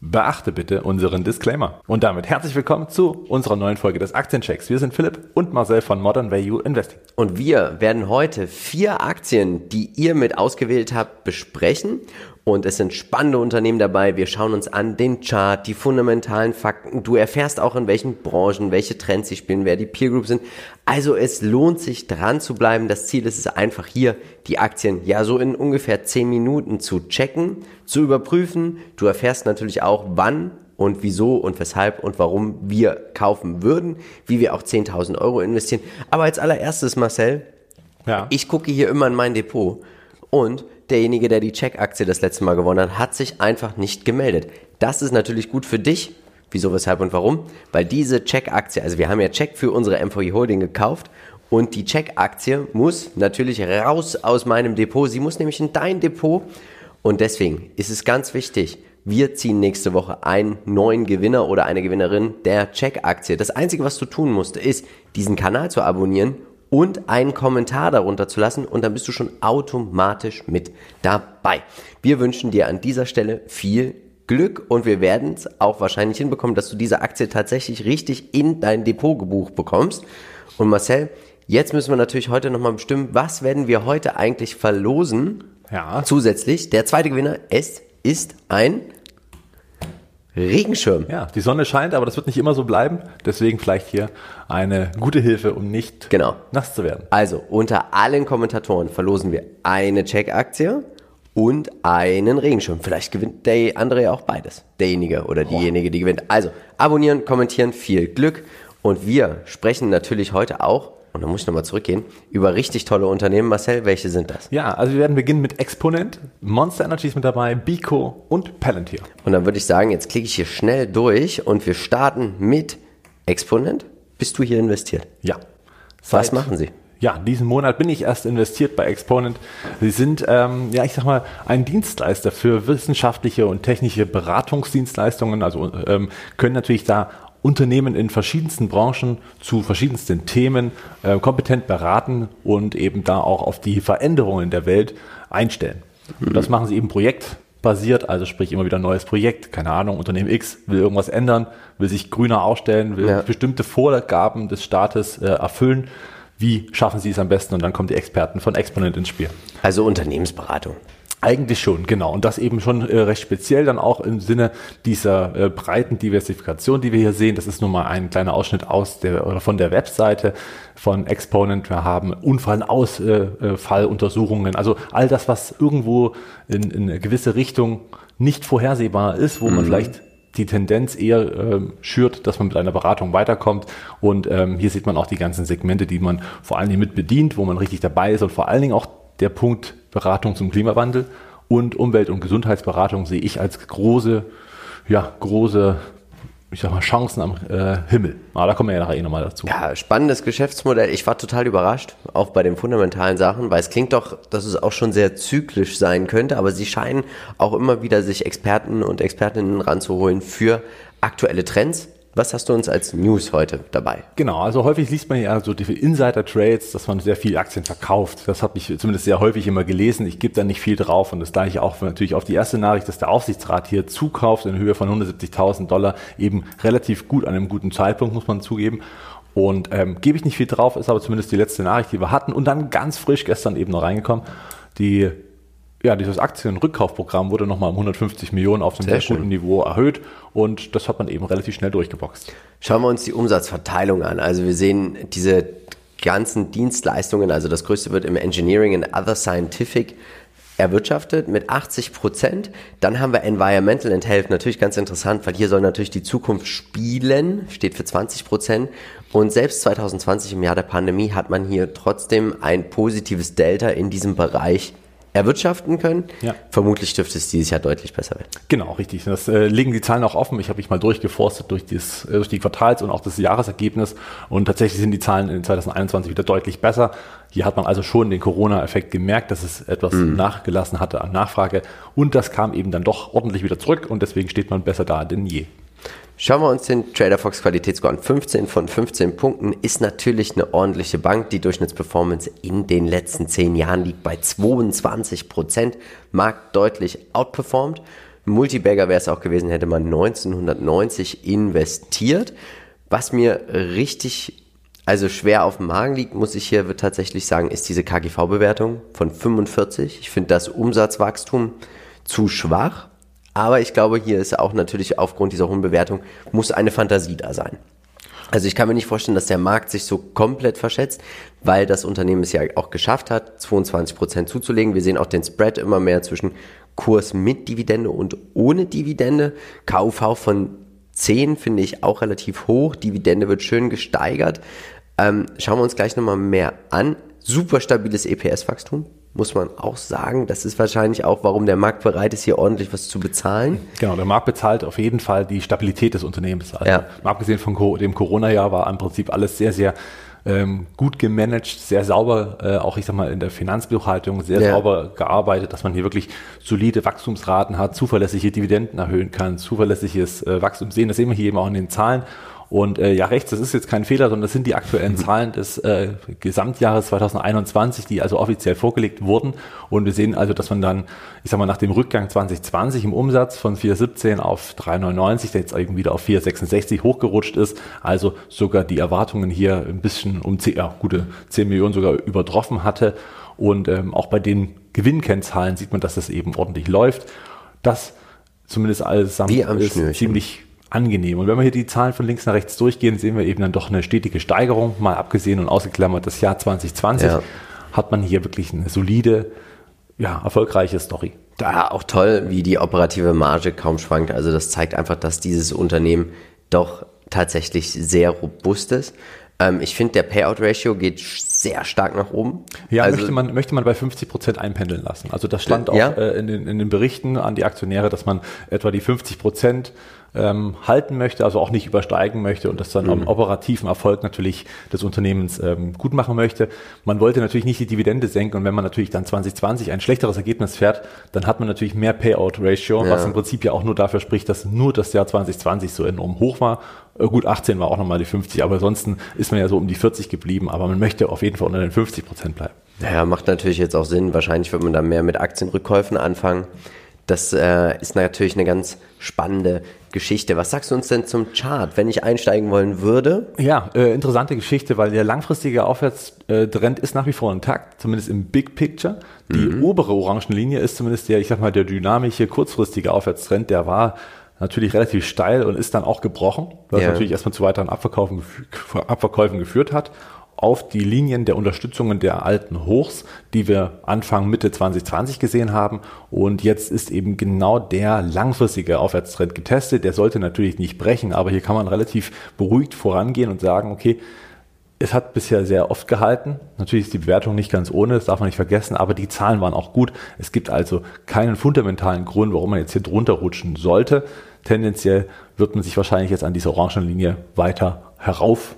Beachte bitte unseren Disclaimer. Und damit herzlich willkommen zu unserer neuen Folge des Aktienchecks. Wir sind Philipp und Marcel von Modern Value Investing. Und wir werden heute vier Aktien, die ihr mit ausgewählt habt, besprechen. Und es sind spannende Unternehmen dabei. Wir schauen uns an den Chart, die fundamentalen Fakten. Du erfährst auch in welchen Branchen, welche Trends sie spielen, wer die Peer Group sind. Also es lohnt sich dran zu bleiben. Das Ziel ist es einfach hier, die Aktien ja so in ungefähr zehn Minuten zu checken, zu überprüfen. Du erfährst natürlich auch, wann und wieso und weshalb und warum wir kaufen würden, wie wir auch 10.000 Euro investieren. Aber als allererstes, Marcel, ja. ich gucke hier immer in mein Depot und derjenige, der die Check-Aktie das letzte Mal gewonnen hat, hat sich einfach nicht gemeldet. Das ist natürlich gut für dich. Wieso, weshalb und warum? Weil diese Check-Aktie, also wir haben ja Check für unsere MVI Holding gekauft und die Check-Aktie muss natürlich raus aus meinem Depot. Sie muss nämlich in dein Depot und deswegen ist es ganz wichtig, wir ziehen nächste Woche einen neuen Gewinner oder eine Gewinnerin der Check-Aktie. Das Einzige, was du tun musst, ist, diesen Kanal zu abonnieren und einen Kommentar darunter zu lassen und dann bist du schon automatisch mit dabei. Wir wünschen dir an dieser Stelle viel Glück und wir werden es auch wahrscheinlich hinbekommen, dass du diese Aktie tatsächlich richtig in dein Depot gebucht bekommst. Und Marcel, jetzt müssen wir natürlich heute nochmal bestimmen, was werden wir heute eigentlich verlosen? Ja. Zusätzlich, der zweite Gewinner ist, ist ein Regenschirm. Ja, die Sonne scheint, aber das wird nicht immer so bleiben. Deswegen vielleicht hier eine gute Hilfe, um nicht genau. nass zu werden. Also unter allen Kommentatoren verlosen wir eine Check-Aktie und einen Regenschirm. Vielleicht gewinnt der andere ja auch beides. Derjenige oder diejenige, die gewinnt. Also abonnieren, kommentieren, viel Glück. Und wir sprechen natürlich heute auch und dann muss ich nochmal zurückgehen, über richtig tolle Unternehmen. Marcel, welche sind das? Ja, also wir werden beginnen mit Exponent, Monster Energy ist mit dabei, Bico und Palantir. Und dann würde ich sagen, jetzt klicke ich hier schnell durch und wir starten mit Exponent. Bist du hier investiert? Ja. Seit, Was machen sie? Ja, diesen Monat bin ich erst investiert bei Exponent. Sie sind, ähm, ja, ich sag mal, ein Dienstleister für wissenschaftliche und technische Beratungsdienstleistungen. Also ähm, können natürlich da Unternehmen in verschiedensten Branchen zu verschiedensten Themen äh, kompetent beraten und eben da auch auf die Veränderungen der Welt einstellen. Mhm. Und das machen sie eben projektbasiert, also sprich immer wieder ein neues Projekt, keine Ahnung, Unternehmen X will irgendwas ändern, will sich grüner aufstellen, will ja. bestimmte Vorgaben des Staates äh, erfüllen. Wie schaffen sie es am besten? Und dann kommen die Experten von Exponent ins Spiel. Also Unternehmensberatung. Eigentlich schon, genau. Und das eben schon äh, recht speziell dann auch im Sinne dieser äh, breiten Diversifikation, die wir hier sehen. Das ist nun mal ein kleiner Ausschnitt aus der oder von der Webseite von Exponent. Wir haben Unfallausfalluntersuchungen, also all das, was irgendwo in, in eine gewisse Richtung nicht vorhersehbar ist, wo mhm. man vielleicht die Tendenz eher äh, schürt, dass man mit einer Beratung weiterkommt. Und ähm, hier sieht man auch die ganzen Segmente, die man vor allen Dingen mit bedient, wo man richtig dabei ist und vor allen Dingen auch der Punkt Beratung zum Klimawandel und Umwelt- und Gesundheitsberatung sehe ich als große, ja, große ich sag mal, Chancen am äh, Himmel. Aber da kommen wir ja nachher eh nochmal dazu. Ja, spannendes Geschäftsmodell. Ich war total überrascht, auch bei den fundamentalen Sachen, weil es klingt doch, dass es auch schon sehr zyklisch sein könnte, aber sie scheinen auch immer wieder sich Experten und Expertinnen ranzuholen für aktuelle Trends was hast du uns als News heute dabei? Genau, also häufig liest man ja so die Insider-Trades, dass man sehr viele Aktien verkauft. Das habe ich zumindest sehr häufig immer gelesen. Ich gebe da nicht viel drauf und das gleiche auch natürlich auf die erste Nachricht, dass der Aufsichtsrat hier zukauft in Höhe von 170.000 Dollar eben relativ gut an einem guten Zeitpunkt, muss man zugeben. Und ähm, gebe ich nicht viel drauf, ist aber zumindest die letzte Nachricht, die wir hatten und dann ganz frisch gestern eben noch reingekommen. Die ja, dieses Aktienrückkaufprogramm wurde nochmal um 150 Millionen auf einem sehr, sehr guten Niveau erhöht und das hat man eben relativ schnell durchgeboxt. Schauen wir uns die Umsatzverteilung an. Also wir sehen diese ganzen Dienstleistungen, also das größte wird im Engineering and Other Scientific erwirtschaftet mit 80 Prozent. Dann haben wir Environmental and Health, natürlich ganz interessant, weil hier soll natürlich die Zukunft spielen, steht für 20 Prozent. Und selbst 2020 im Jahr der Pandemie hat man hier trotzdem ein positives Delta in diesem Bereich erwirtschaften können. Ja. Vermutlich dürfte es dieses Jahr deutlich besser werden. Genau, richtig. Das äh, legen die Zahlen auch offen. Ich habe mich mal durchgeforstet durch, dieses, äh, durch die Quartals- und auch das Jahresergebnis und tatsächlich sind die Zahlen in 2021 wieder deutlich besser. Hier hat man also schon den Corona-Effekt gemerkt, dass es etwas mhm. nachgelassen hatte an Nachfrage und das kam eben dann doch ordentlich wieder zurück und deswegen steht man besser da denn je. Schauen wir uns den TraderFox Qualitätsscore an. 15 von 15 Punkten ist natürlich eine ordentliche Bank. Die Durchschnittsperformance in den letzten 10 Jahren liegt bei 22 Prozent. Markt deutlich outperformed. Multibagger wäre es auch gewesen, hätte man 1990 investiert. Was mir richtig, also schwer auf dem Magen liegt, muss ich hier tatsächlich sagen, ist diese KGV-Bewertung von 45. Ich finde das Umsatzwachstum zu schwach. Aber ich glaube, hier ist auch natürlich aufgrund dieser hohen Bewertung, muss eine Fantasie da sein. Also ich kann mir nicht vorstellen, dass der Markt sich so komplett verschätzt, weil das Unternehmen es ja auch geschafft hat, 22 Prozent zuzulegen. Wir sehen auch den Spread immer mehr zwischen Kurs mit Dividende und ohne Dividende. KUV von 10 finde ich auch relativ hoch. Dividende wird schön gesteigert. Ähm, schauen wir uns gleich nochmal mehr an. Super stabiles EPS-Wachstum, muss man auch sagen. Das ist wahrscheinlich auch, warum der Markt bereit ist, hier ordentlich was zu bezahlen. Genau, der Markt bezahlt auf jeden Fall die Stabilität des Unternehmens. Also, ja. abgesehen von dem Corona-Jahr war im Prinzip alles sehr, sehr ähm, gut gemanagt, sehr sauber, äh, auch ich sag mal in der Finanzbuchhaltung sehr ja. sauber gearbeitet, dass man hier wirklich solide Wachstumsraten hat, zuverlässige Dividenden erhöhen kann, zuverlässiges äh, Wachstum sehen. Das sehen wir hier eben auch in den Zahlen. Und äh, ja, rechts, das ist jetzt kein Fehler, sondern das sind die aktuellen mhm. Zahlen des äh, Gesamtjahres 2021, die also offiziell vorgelegt wurden. Und wir sehen also, dass man dann, ich sag mal, nach dem Rückgang 2020 im Umsatz von 4,17 auf 3,99, der jetzt irgendwie wieder auf 4,66 hochgerutscht ist, also sogar die Erwartungen hier ein bisschen um 10, ja, gute 10 Millionen sogar übertroffen hatte. Und ähm, auch bei den Gewinnkennzahlen sieht man, dass das eben ordentlich läuft. Das zumindest alles ist ziemlich angenehm. Und wenn wir hier die Zahlen von links nach rechts durchgehen, sehen wir eben dann doch eine stetige Steigerung. Mal abgesehen und ausgeklammert das Jahr 2020 ja. hat man hier wirklich eine solide, ja, erfolgreiche Story. Da auch toll, wie die operative Marge kaum schwankt. Also das zeigt einfach, dass dieses Unternehmen doch tatsächlich sehr robust ist. Ähm, ich finde, der Payout-Ratio geht sehr stark nach oben. Ja, also, möchte, man, möchte man bei 50 Prozent einpendeln lassen. Also das stand auch ja? äh, in, den, in den Berichten an die Aktionäre, dass man etwa die 50 Prozent ähm, halten möchte, also auch nicht übersteigen möchte und das dann mhm. am operativen Erfolg natürlich des Unternehmens ähm, gut machen möchte. Man wollte natürlich nicht die Dividende senken und wenn man natürlich dann 2020 ein schlechteres Ergebnis fährt, dann hat man natürlich mehr Payout-Ratio, ja. was im Prinzip ja auch nur dafür spricht, dass nur das Jahr 2020 so enorm hoch war. Äh, gut, 18 war auch nochmal die 50, aber ansonsten ist man ja so um die 40 geblieben, aber man möchte auf jeden Fall unter den 50 Prozent bleiben. Naja, macht natürlich jetzt auch Sinn. Wahrscheinlich wird man da mehr mit Aktienrückkäufen anfangen. Das äh, ist natürlich eine ganz spannende Geschichte. Was sagst du uns denn zum Chart, wenn ich einsteigen wollen würde? Ja, äh, interessante Geschichte, weil der langfristige Aufwärtstrend ist nach wie vor intakt, zumindest im Big Picture. Die mhm. obere Orangenlinie ist zumindest der, ich sag mal, der dynamische, kurzfristige Aufwärtstrend, der war natürlich relativ steil und ist dann auch gebrochen, was ja. natürlich erstmal zu weiteren Abverkaufen, Abverkäufen geführt hat auf die Linien der Unterstützungen der alten Hochs, die wir Anfang Mitte 2020 gesehen haben. Und jetzt ist eben genau der langfristige Aufwärtstrend getestet. Der sollte natürlich nicht brechen, aber hier kann man relativ beruhigt vorangehen und sagen, okay, es hat bisher sehr oft gehalten. Natürlich ist die Bewertung nicht ganz ohne, das darf man nicht vergessen, aber die Zahlen waren auch gut. Es gibt also keinen fundamentalen Grund, warum man jetzt hier drunter rutschen sollte. Tendenziell wird man sich wahrscheinlich jetzt an dieser Orangenlinie weiter herauf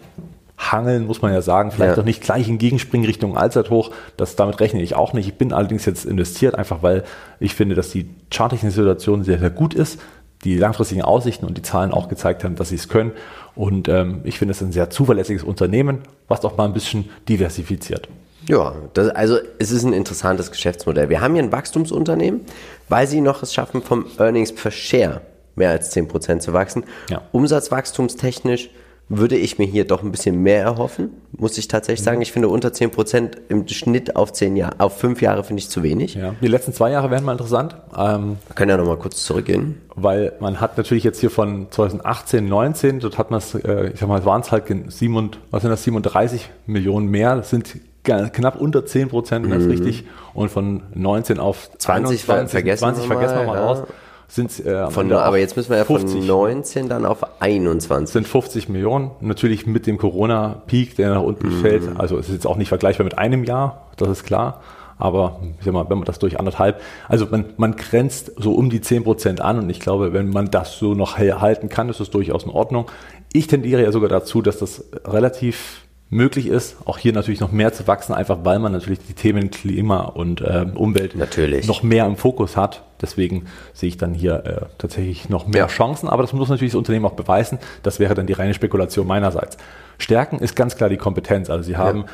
hangeln, muss man ja sagen. Vielleicht ja. auch nicht gleich in Gegenspringen Richtung Allzeithoch. Das, damit rechne ich auch nicht. Ich bin allerdings jetzt investiert, einfach weil ich finde, dass die charttechnische Situation sehr, sehr gut ist. Die langfristigen Aussichten und die Zahlen auch gezeigt haben, dass sie es können. Und ähm, ich finde es ein sehr zuverlässiges Unternehmen, was auch mal ein bisschen diversifiziert. Ja, das, also es ist ein interessantes Geschäftsmodell. Wir haben hier ein Wachstumsunternehmen, weil sie noch es schaffen, vom Earnings per Share mehr als 10% zu wachsen. Ja. Umsatzwachstumstechnisch würde ich mir hier doch ein bisschen mehr erhoffen, muss ich tatsächlich sagen. Ich finde unter 10% im Schnitt auf 10 Jahre, auf 5 Jahre finde ich zu wenig. Ja. Die letzten zwei Jahre wären mal interessant. Ähm, Wir können ja nochmal kurz zurückgehen. Weil man hat natürlich jetzt hier von 2018, 19, dort hat man es, äh, ich sag mal, waren es halt 7, was sind das, 37 Millionen mehr. Das sind knapp unter 10 Prozent, wenn mhm. das richtig. Und von 19 auf 20 21, vergessen 20 wir vergessen wir mal ja. raus sind äh, von, aber jetzt müssen wir ja 50, von 19 dann auf 21. Sind 50 Millionen. Natürlich mit dem Corona-Peak, der nach unten mhm. fällt. Also es ist jetzt auch nicht vergleichbar mit einem Jahr, das ist klar. Aber ich sag mal, wenn man das durch anderthalb, also man, man grenzt so um die 10 Prozent an und ich glaube, wenn man das so noch halten kann, ist das durchaus in Ordnung. Ich tendiere ja sogar dazu, dass das relativ möglich ist, auch hier natürlich noch mehr zu wachsen, einfach weil man natürlich die Themen Klima und äh, Umwelt natürlich. noch mehr im Fokus hat. Deswegen sehe ich dann hier äh, tatsächlich noch mehr ja. Chancen, aber das muss natürlich das Unternehmen auch beweisen. Das wäre dann die reine Spekulation meinerseits. Stärken ist ganz klar die Kompetenz. Also sie haben.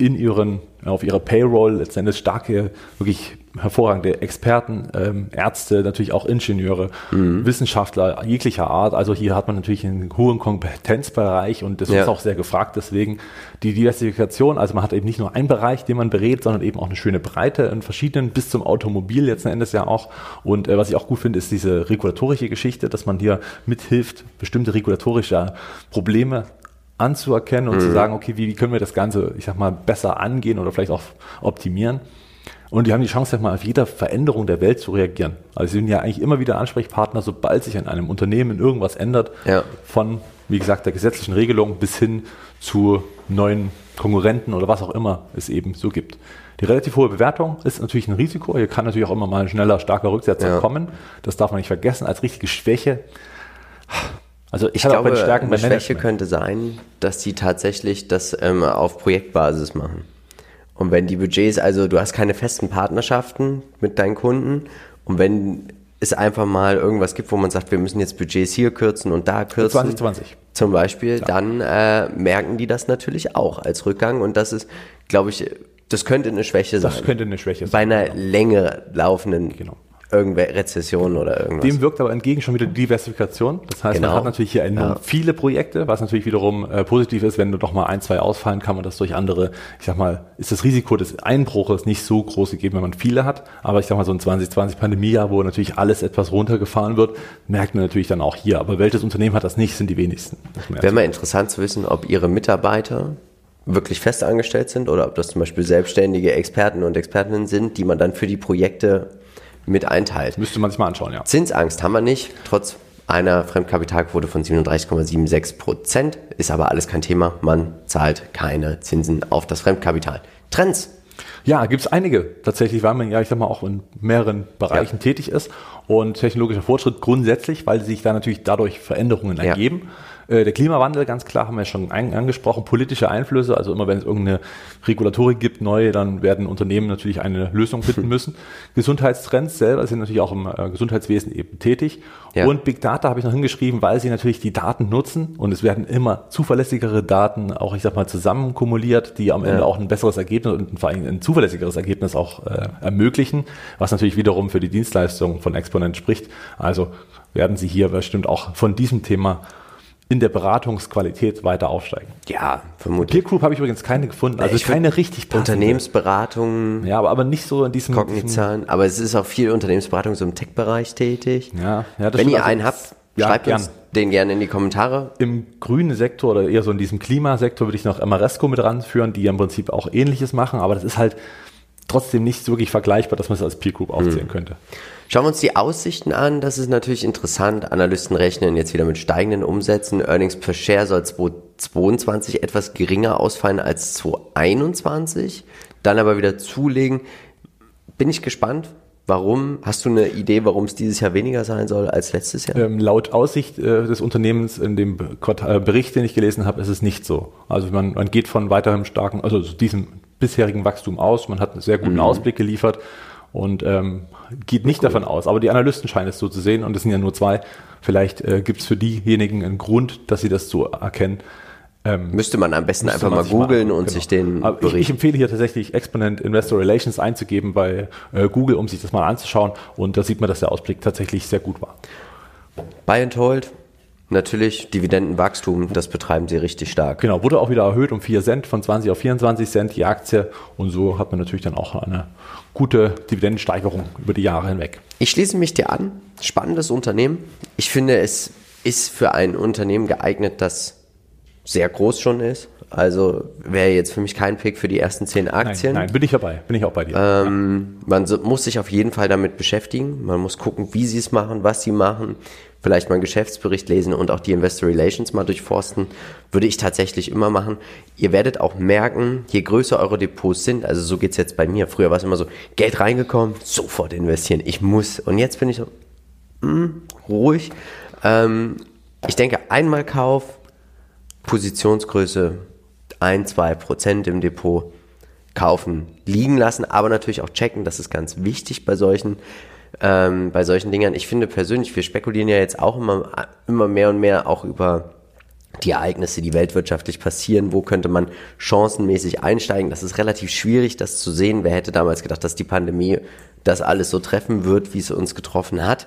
In ihren, auf ihrer Payroll letztendlich starke, wirklich hervorragende Experten, ähm, Ärzte, natürlich auch Ingenieure, mhm. Wissenschaftler jeglicher Art. Also hier hat man natürlich einen hohen Kompetenzbereich und das ja. ist auch sehr gefragt. Deswegen die Diversifikation, also man hat eben nicht nur einen Bereich, den man berät, sondern eben auch eine schöne Breite in verschiedenen, bis zum Automobil letzten Endes ja auch. Und äh, was ich auch gut finde, ist diese regulatorische Geschichte, dass man hier mithilft, bestimmte regulatorische Probleme anzuerkennen und mhm. zu sagen, okay, wie, wie können wir das Ganze, ich sag mal, besser angehen oder vielleicht auch optimieren. Und die haben die Chance, sag mal, auf jede Veränderung der Welt zu reagieren. Also sie sind ja eigentlich immer wieder Ansprechpartner, sobald sich an einem Unternehmen irgendwas ändert, ja. von, wie gesagt, der gesetzlichen Regelung bis hin zu neuen Konkurrenten oder was auch immer es eben so gibt. Die relativ hohe Bewertung ist natürlich ein Risiko. Hier kann natürlich auch immer mal ein schneller, starker Rücksetzer ja. kommen. Das darf man nicht vergessen. Als richtige Schwäche also ich, ich glaube, auch Stärken eine Schwäche könnte sein, dass die tatsächlich das ähm, auf Projektbasis machen. Und wenn die Budgets, also du hast keine festen Partnerschaften mit deinen Kunden und wenn es einfach mal irgendwas gibt, wo man sagt, wir müssen jetzt Budgets hier kürzen und da kürzen. 2020. Zum Beispiel, Klar. dann äh, merken die das natürlich auch als Rückgang und das ist, glaube ich, das könnte eine Schwäche sein. Das könnte eine Schwäche sein. Bei einer genau. länger laufenden genau irgendwelche Rezessionen oder irgendwas. Dem wirkt aber entgegen schon wieder die Diversifikation. Das heißt, genau. man hat natürlich hier enorm ja. viele Projekte, was natürlich wiederum äh, positiv ist, wenn du doch mal ein, zwei ausfallen, kann man das durch andere, ich sag mal, ist das Risiko des Einbruches nicht so groß gegeben, wenn man viele hat. Aber ich sag mal, so ein 2020 Pandemiejahr, wo natürlich alles etwas runtergefahren wird, merkt man natürlich dann auch hier. Aber welches Unternehmen hat das nicht, sind die wenigsten. Wäre mal interessant zu wissen, ob ihre Mitarbeiter wirklich fest angestellt sind oder ob das zum Beispiel selbstständige Experten und Expertinnen sind, die man dann für die Projekte mit einteilt. Müsste man sich mal anschauen, ja. Zinsangst haben wir nicht, trotz einer Fremdkapitalquote von 37,76 Prozent. Ist aber alles kein Thema. Man zahlt keine Zinsen auf das Fremdkapital. Trends. Ja, gibt es einige tatsächlich, weil man ja, ich sag mal, auch in mehreren Bereichen ja. tätig ist. Und technologischer Fortschritt grundsätzlich, weil sich da natürlich dadurch Veränderungen ergeben. Ja. Äh, der Klimawandel, ganz klar, haben wir schon angesprochen, politische Einflüsse, also immer wenn es irgendeine Regulatorik gibt, neue, dann werden Unternehmen natürlich eine Lösung finden müssen. Gesundheitstrends selber sind natürlich auch im äh, Gesundheitswesen eben tätig. Ja. Und Big Data habe ich noch hingeschrieben, weil sie natürlich die Daten nutzen und es werden immer zuverlässigere Daten, auch ich sag mal, zusammen kumuliert, die am Ende ja. auch ein besseres Ergebnis und vor allem ein zuverlässigeres Ergebnis auch äh, ermöglichen, was natürlich wiederum für die Dienstleistung von Exponent spricht. Also werden Sie hier bestimmt auch von diesem Thema in der Beratungsqualität weiter aufsteigen. Ja, vermutlich. Peer Group habe ich übrigens keine gefunden, also ich keine richtig passende. Unternehmensberatung. Ja, aber, aber nicht so in diesem... Kognizan, aber es ist auch viel Unternehmensberatung so im Tech-Bereich tätig. Ja, ja das Wenn ihr also, einen habt, ja, schreibt gern. uns den gerne in die Kommentare. Im grünen Sektor oder eher so in diesem Klimasektor würde ich noch Amaresco mit ranführen, die im Prinzip auch ähnliches machen, aber das ist halt trotzdem nicht wirklich vergleichbar, dass man es als Peer Group aufzählen hm. könnte. Schauen wir uns die Aussichten an. Das ist natürlich interessant. Analysten rechnen jetzt wieder mit steigenden Umsätzen. Earnings per Share soll 2022 etwas geringer ausfallen als 2021. Dann aber wieder zulegen. Bin ich gespannt. Warum? Hast du eine Idee, warum es dieses Jahr weniger sein soll als letztes Jahr? Ähm, laut Aussicht äh, des Unternehmens in dem äh, Bericht, den ich gelesen habe, ist es nicht so. Also man, man geht von weiterem starken, also diesem bisherigen Wachstum aus. Man hat einen sehr guten mhm. Ausblick geliefert und ähm, geht nicht cool. davon aus. Aber die Analysten scheinen es so zu sehen und es sind ja nur zwei. Vielleicht äh, gibt es für diejenigen einen Grund, dass sie das so erkennen. Ähm, Müsste man am besten einfach mal googeln und genau. sich den Aber ich, ich, empfehle hier tatsächlich Exponent Investor Relations einzugeben bei äh, Google, um sich das mal anzuschauen. Und da sieht man, dass der Ausblick tatsächlich sehr gut war. Buy and Hold, Natürlich, Dividendenwachstum, das betreiben sie richtig stark. Genau, wurde auch wieder erhöht um 4 Cent, von 20 auf 24 Cent die Aktie. Und so hat man natürlich dann auch eine gute Dividendensteigerung über die Jahre hinweg. Ich schließe mich dir an. Spannendes Unternehmen. Ich finde, es ist für ein Unternehmen geeignet, das sehr groß schon ist. Also wäre jetzt für mich kein Pick für die ersten zehn Aktien. Nein, nein bin ich dabei. Bin ich auch bei dir. Ähm. Man so, muss sich auf jeden Fall damit beschäftigen. Man muss gucken, wie sie es machen, was sie machen. Vielleicht mal einen Geschäftsbericht lesen und auch die Investor Relations mal durchforsten. Würde ich tatsächlich immer machen. Ihr werdet auch merken, je größer eure Depots sind, also so geht's jetzt bei mir. Früher war es immer so, Geld reingekommen, sofort investieren. Ich muss. Und jetzt bin ich so, mh, hm, ruhig. Ähm, ich denke, einmal Kauf, Positionsgröße 1, 2 Prozent im Depot kaufen, liegen lassen, aber natürlich auch checken. Das ist ganz wichtig bei solchen, ähm, bei solchen Dingern. Ich finde persönlich, wir spekulieren ja jetzt auch immer, immer mehr und mehr auch über die Ereignisse, die weltwirtschaftlich passieren, wo könnte man chancenmäßig einsteigen. Das ist relativ schwierig, das zu sehen. Wer hätte damals gedacht, dass die Pandemie das alles so treffen wird, wie es uns getroffen hat.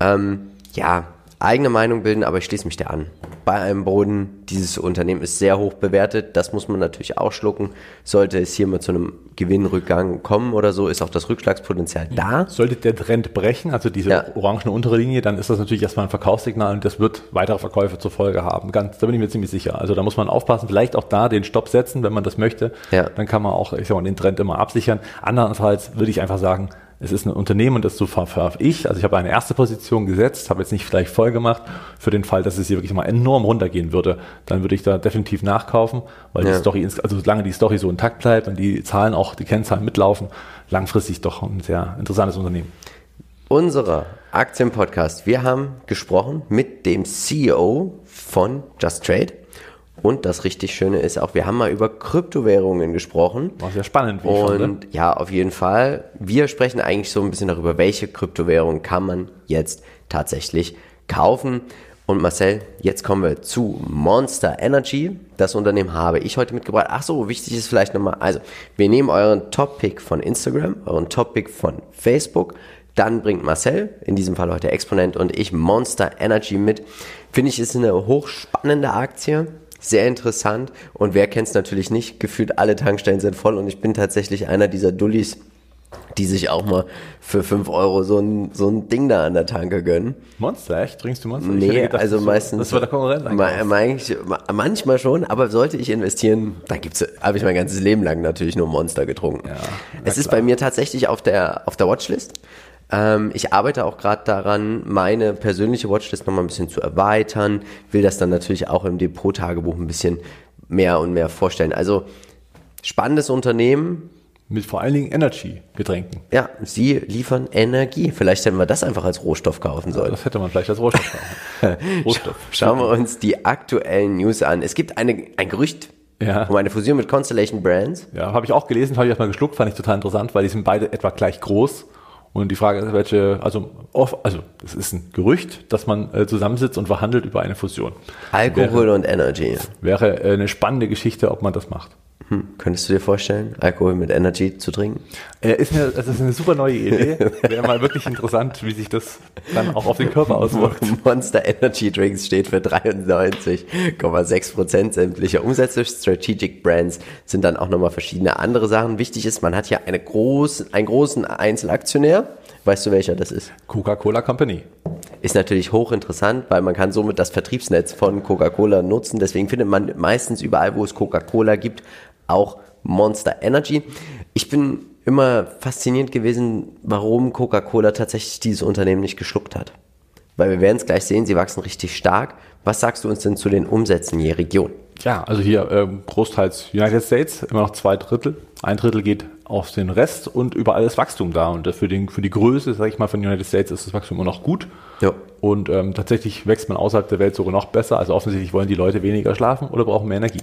Ähm, ja, eigene Meinung bilden, aber ich schließe mich der an. Bei einem Boden, dieses Unternehmen ist sehr hoch bewertet, das muss man natürlich auch schlucken. Sollte es hier mal zu einem Gewinnrückgang kommen oder so, ist auch das Rückschlagspotenzial da. Sollte der Trend brechen, also diese Ja. orangene untere Linie, dann ist das natürlich erstmal ein Verkaufssignal und das wird weitere Verkäufe zur Folge haben. Ganz, da bin ich mir ziemlich sicher. Also da muss man aufpassen, vielleicht auch da den Stopp setzen, wenn man das möchte. Ja. Dann kann man auch, ich sag mal, den Trend immer absichern. Andernfalls würde ich einfach sagen, es ist ein Unternehmen und das so verf ich. Also ich habe eine erste Position gesetzt, habe jetzt nicht vielleicht voll gemacht, für den Fall, dass es hier wirklich mal enorm runtergehen würde. Dann würde ich da definitiv nachkaufen, weil Ja. die Story, also solange die Story so intakt bleibt und die Zahlen auch, die Kennzahlen mitlaufen, langfristig doch ein sehr interessantes Unternehmen. Unserer Aktienpodcast. Wir haben gesprochen mit dem CEO von Just Trade. Und das richtig Schöne ist auch, wir haben mal über Kryptowährungen gesprochen. War sehr spannend, wie ich fand. Und ja, auf jeden Fall. Wir sprechen eigentlich so ein bisschen darüber, welche Kryptowährung kann man jetzt tatsächlich kaufen. Und Marcel, jetzt kommen wir zu Monster Energy. Das Unternehmen habe ich heute mitgebracht. Ach so, wichtig ist vielleicht nochmal, also wir nehmen euren Top-Pick von Instagram, euren Top-Pick von Facebook. Dann bringt Marcel, in diesem Fall heute Exponent und ich Monster Energy mit. Finde ich, ist eine hochspannende Aktie. Sehr interessant. Und wer kennt es natürlich nicht? Gefühlt alle Tankstellen sind voll und ich bin tatsächlich einer dieser Dullis, die sich auch mal für 5 Euro so ein, so ein Ding da an der Tanke gönnen. Monster, echt? Trinkst du Monster? Nee, gedacht, also das- meistens. Das war der Konkurrent eigentlich. ma- eigentlich- ma- Manchmal schon, aber sollte ich investieren, dann gibt's, habe ich mein ganzes Leben lang natürlich nur Monster getrunken. Ja, es ist klar. bei mir tatsächlich auf der, auf der Watchlist. Ähm, ich arbeite auch gerade daran, meine persönliche Watchlist nochmal ein bisschen zu erweitern, will das dann natürlich auch im Depot-Tagebuch ein bisschen mehr und mehr vorstellen. Also spannendes Unternehmen, Mit vor allen Dingen Energy-Getränken. ja, sie liefern Energie. Vielleicht hätten wir das einfach als Rohstoff kaufen sollen. Das hätte man vielleicht als Rohstoff kaufen. Rohstoff. Schauen wir uns die aktuellen News an. Es gibt eine, ein Gerücht Ja. um eine Fusion mit Constellation Brands. Ja, habe ich auch gelesen, habe ich erstmal geschluckt, fand ich total interessant, weil die sind beide etwa gleich groß. Und die Frage ist, welche, also, also es ist ein Gerücht, dass man äh, zusammensitzt und verhandelt über eine Fusion. Alkohol und Energy. Wäre äh, eine spannende Geschichte, ob man das macht. Hm. Könntest du dir vorstellen, Alkohol mit Energy zu trinken? Äh, ist eine, das ist eine super neue Idee. Wäre mal wirklich interessant, wie sich das dann auch auf den Körper auswirkt. Monster Energy Drinks steht für 93,6 Prozent sämtlicher Umsätze. Strategic Brands sind dann auch nochmal verschiedene andere Sachen. Wichtig ist, man hat hier eine groß, einen großen Einzelaktionär. Weißt du, welcher das ist? Coca-Cola Company. Ist natürlich hochinteressant, weil man kann somit das Vertriebsnetz von Coca-Cola nutzen. Deswegen findet man meistens überall, wo es Coca-Cola gibt, auch Monster Energy. Ich bin immer fasziniert gewesen, warum Coca-Cola tatsächlich dieses Unternehmen nicht geschluckt hat. Weil wir werden es gleich sehen, sie wachsen richtig stark. Was sagst du uns denn zu den Umsätzen je Region? Ja, also hier ähm, großteils United States, immer noch zwei Drittel. Ein Drittel geht auf den Rest und überall ist Wachstum da. Und für, den, für die Größe, sage ich mal, von United States ist das Wachstum immer noch gut. Ja. Und ähm, tatsächlich wächst man außerhalb der Welt sogar noch besser. Also offensichtlich wollen die Leute weniger schlafen oder brauchen mehr Energie.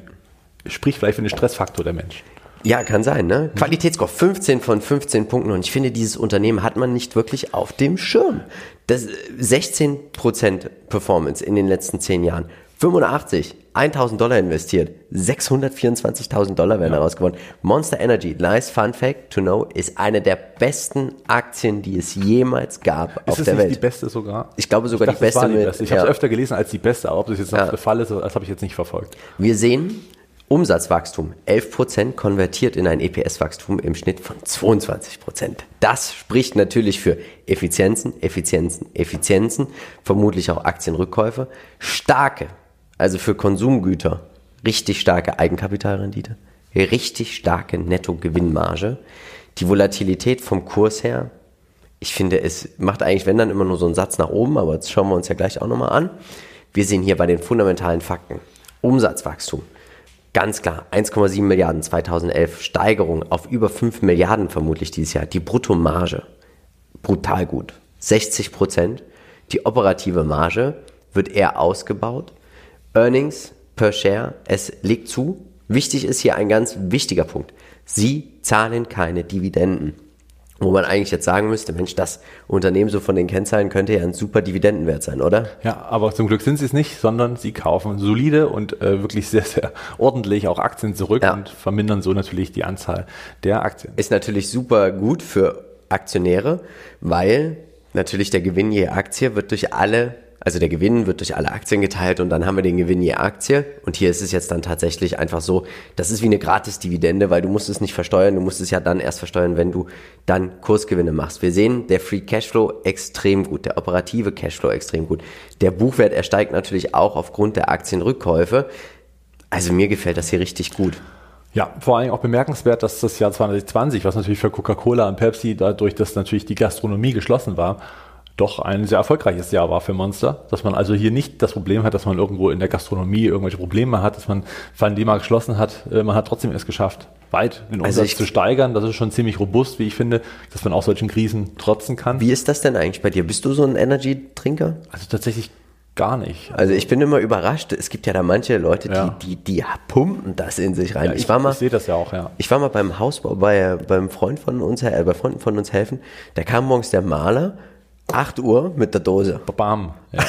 Sprich vielleicht für den Stressfaktor der Mensch. Ja, kann sein, ne? Qualitätsscore 15 von 15 Punkten und ich finde, dieses Unternehmen hat man nicht wirklich auf dem Schirm. Das äh, 16% Performance in den letzten 10 Jahren. 85, 1000 Dollar investiert, 624.000 Dollar werden daraus gewonnen. Monster Energy, nice fun fact to know, ist eine der besten Aktien, die es jemals gab auf Ist es der nicht Welt. die beste sogar? Ich glaube sogar dachte, die beste mit- beste. Ich habe es ja. öfter gelesen als die beste, aber ob das jetzt noch Ja. der Fall ist, das habe ich jetzt nicht verfolgt. Wir sehen Umsatzwachstum 11% konvertiert in ein EPS-Wachstum im Schnitt von 22%. Das spricht natürlich für Effizienzen, Effizienzen, Effizienzen, vermutlich auch Aktienrückkäufe. Starke, also für Konsumgüter, richtig starke Eigenkapitalrendite, richtig starke Nettogewinnmarge. Die Volatilität vom Kurs her, ich finde, es macht eigentlich, wenn dann immer nur so einen Satz nach oben, aber das schauen wir uns ja gleich auch nochmal an. Wir sehen hier bei den fundamentalen Fakten Umsatzwachstum. Ganz klar, 1,7 Milliarden 2011, Steigerung auf über 5 Milliarden vermutlich dieses Jahr. Die Bruttomarge, brutal gut, 60 Prozent. Die operative Marge wird eher ausgebaut. Earnings per Share, es legt zu. Wichtig ist hier ein ganz wichtiger Punkt. Sie zahlen keine Dividenden. Wo man eigentlich jetzt sagen müsste, Mensch, das Unternehmen so von den Kennzahlen könnte ja ein super Dividendenwert sein, oder? Ja, aber zum Glück sind sie es nicht, sondern sie kaufen solide und äh, wirklich sehr, sehr ordentlich auch Aktien zurück ja. und vermindern so natürlich die Anzahl der Aktien. Ist natürlich super gut für Aktionäre, weil natürlich der Gewinn je Aktie wird durch alle also der Gewinn wird durch alle Aktien geteilt und dann haben wir den Gewinn je Aktie. Und hier ist es jetzt dann tatsächlich einfach so, das ist wie eine Gratis-Dividende, weil du musst es nicht versteuern, du musst es ja dann erst versteuern, wenn du dann Kursgewinne machst. Wir sehen der Free Cashflow extrem gut, der operative Cashflow extrem gut. Der Buchwert, er steigt natürlich auch aufgrund der Aktienrückkäufe. Also mir gefällt das hier richtig gut. Ja, vor allem auch bemerkenswert, dass das Jahr 2020, was natürlich für Coca-Cola und Pepsi dadurch, dass natürlich die Gastronomie geschlossen war, doch ein sehr erfolgreiches Jahr war für Monster. Dass man also hier nicht das Problem hat, dass man irgendwo in der Gastronomie irgendwelche Probleme hat, dass man, mal geschlossen hat, äh, man hat trotzdem es geschafft, weit den also Umsatz also zu steigern. Das ist schon ziemlich robust, wie ich finde, dass man auch solchen Krisen trotzen kann. Wie ist das denn eigentlich bei dir? Bist du so ein Energy-Trinker? Also tatsächlich gar nicht. Also ich bin immer überrascht. Es gibt ja da manche Leute, die, ja. die, die pumpen das in sich rein. Ja, ich, ich, war mal, ich sehe das ja auch, ja. Ich war mal beim Hausbau bei beim Freund von uns, äh, bei Freunden von uns helfen. Da kam morgens der Maler 8 Uhr mit der Dose. Bam. Ja.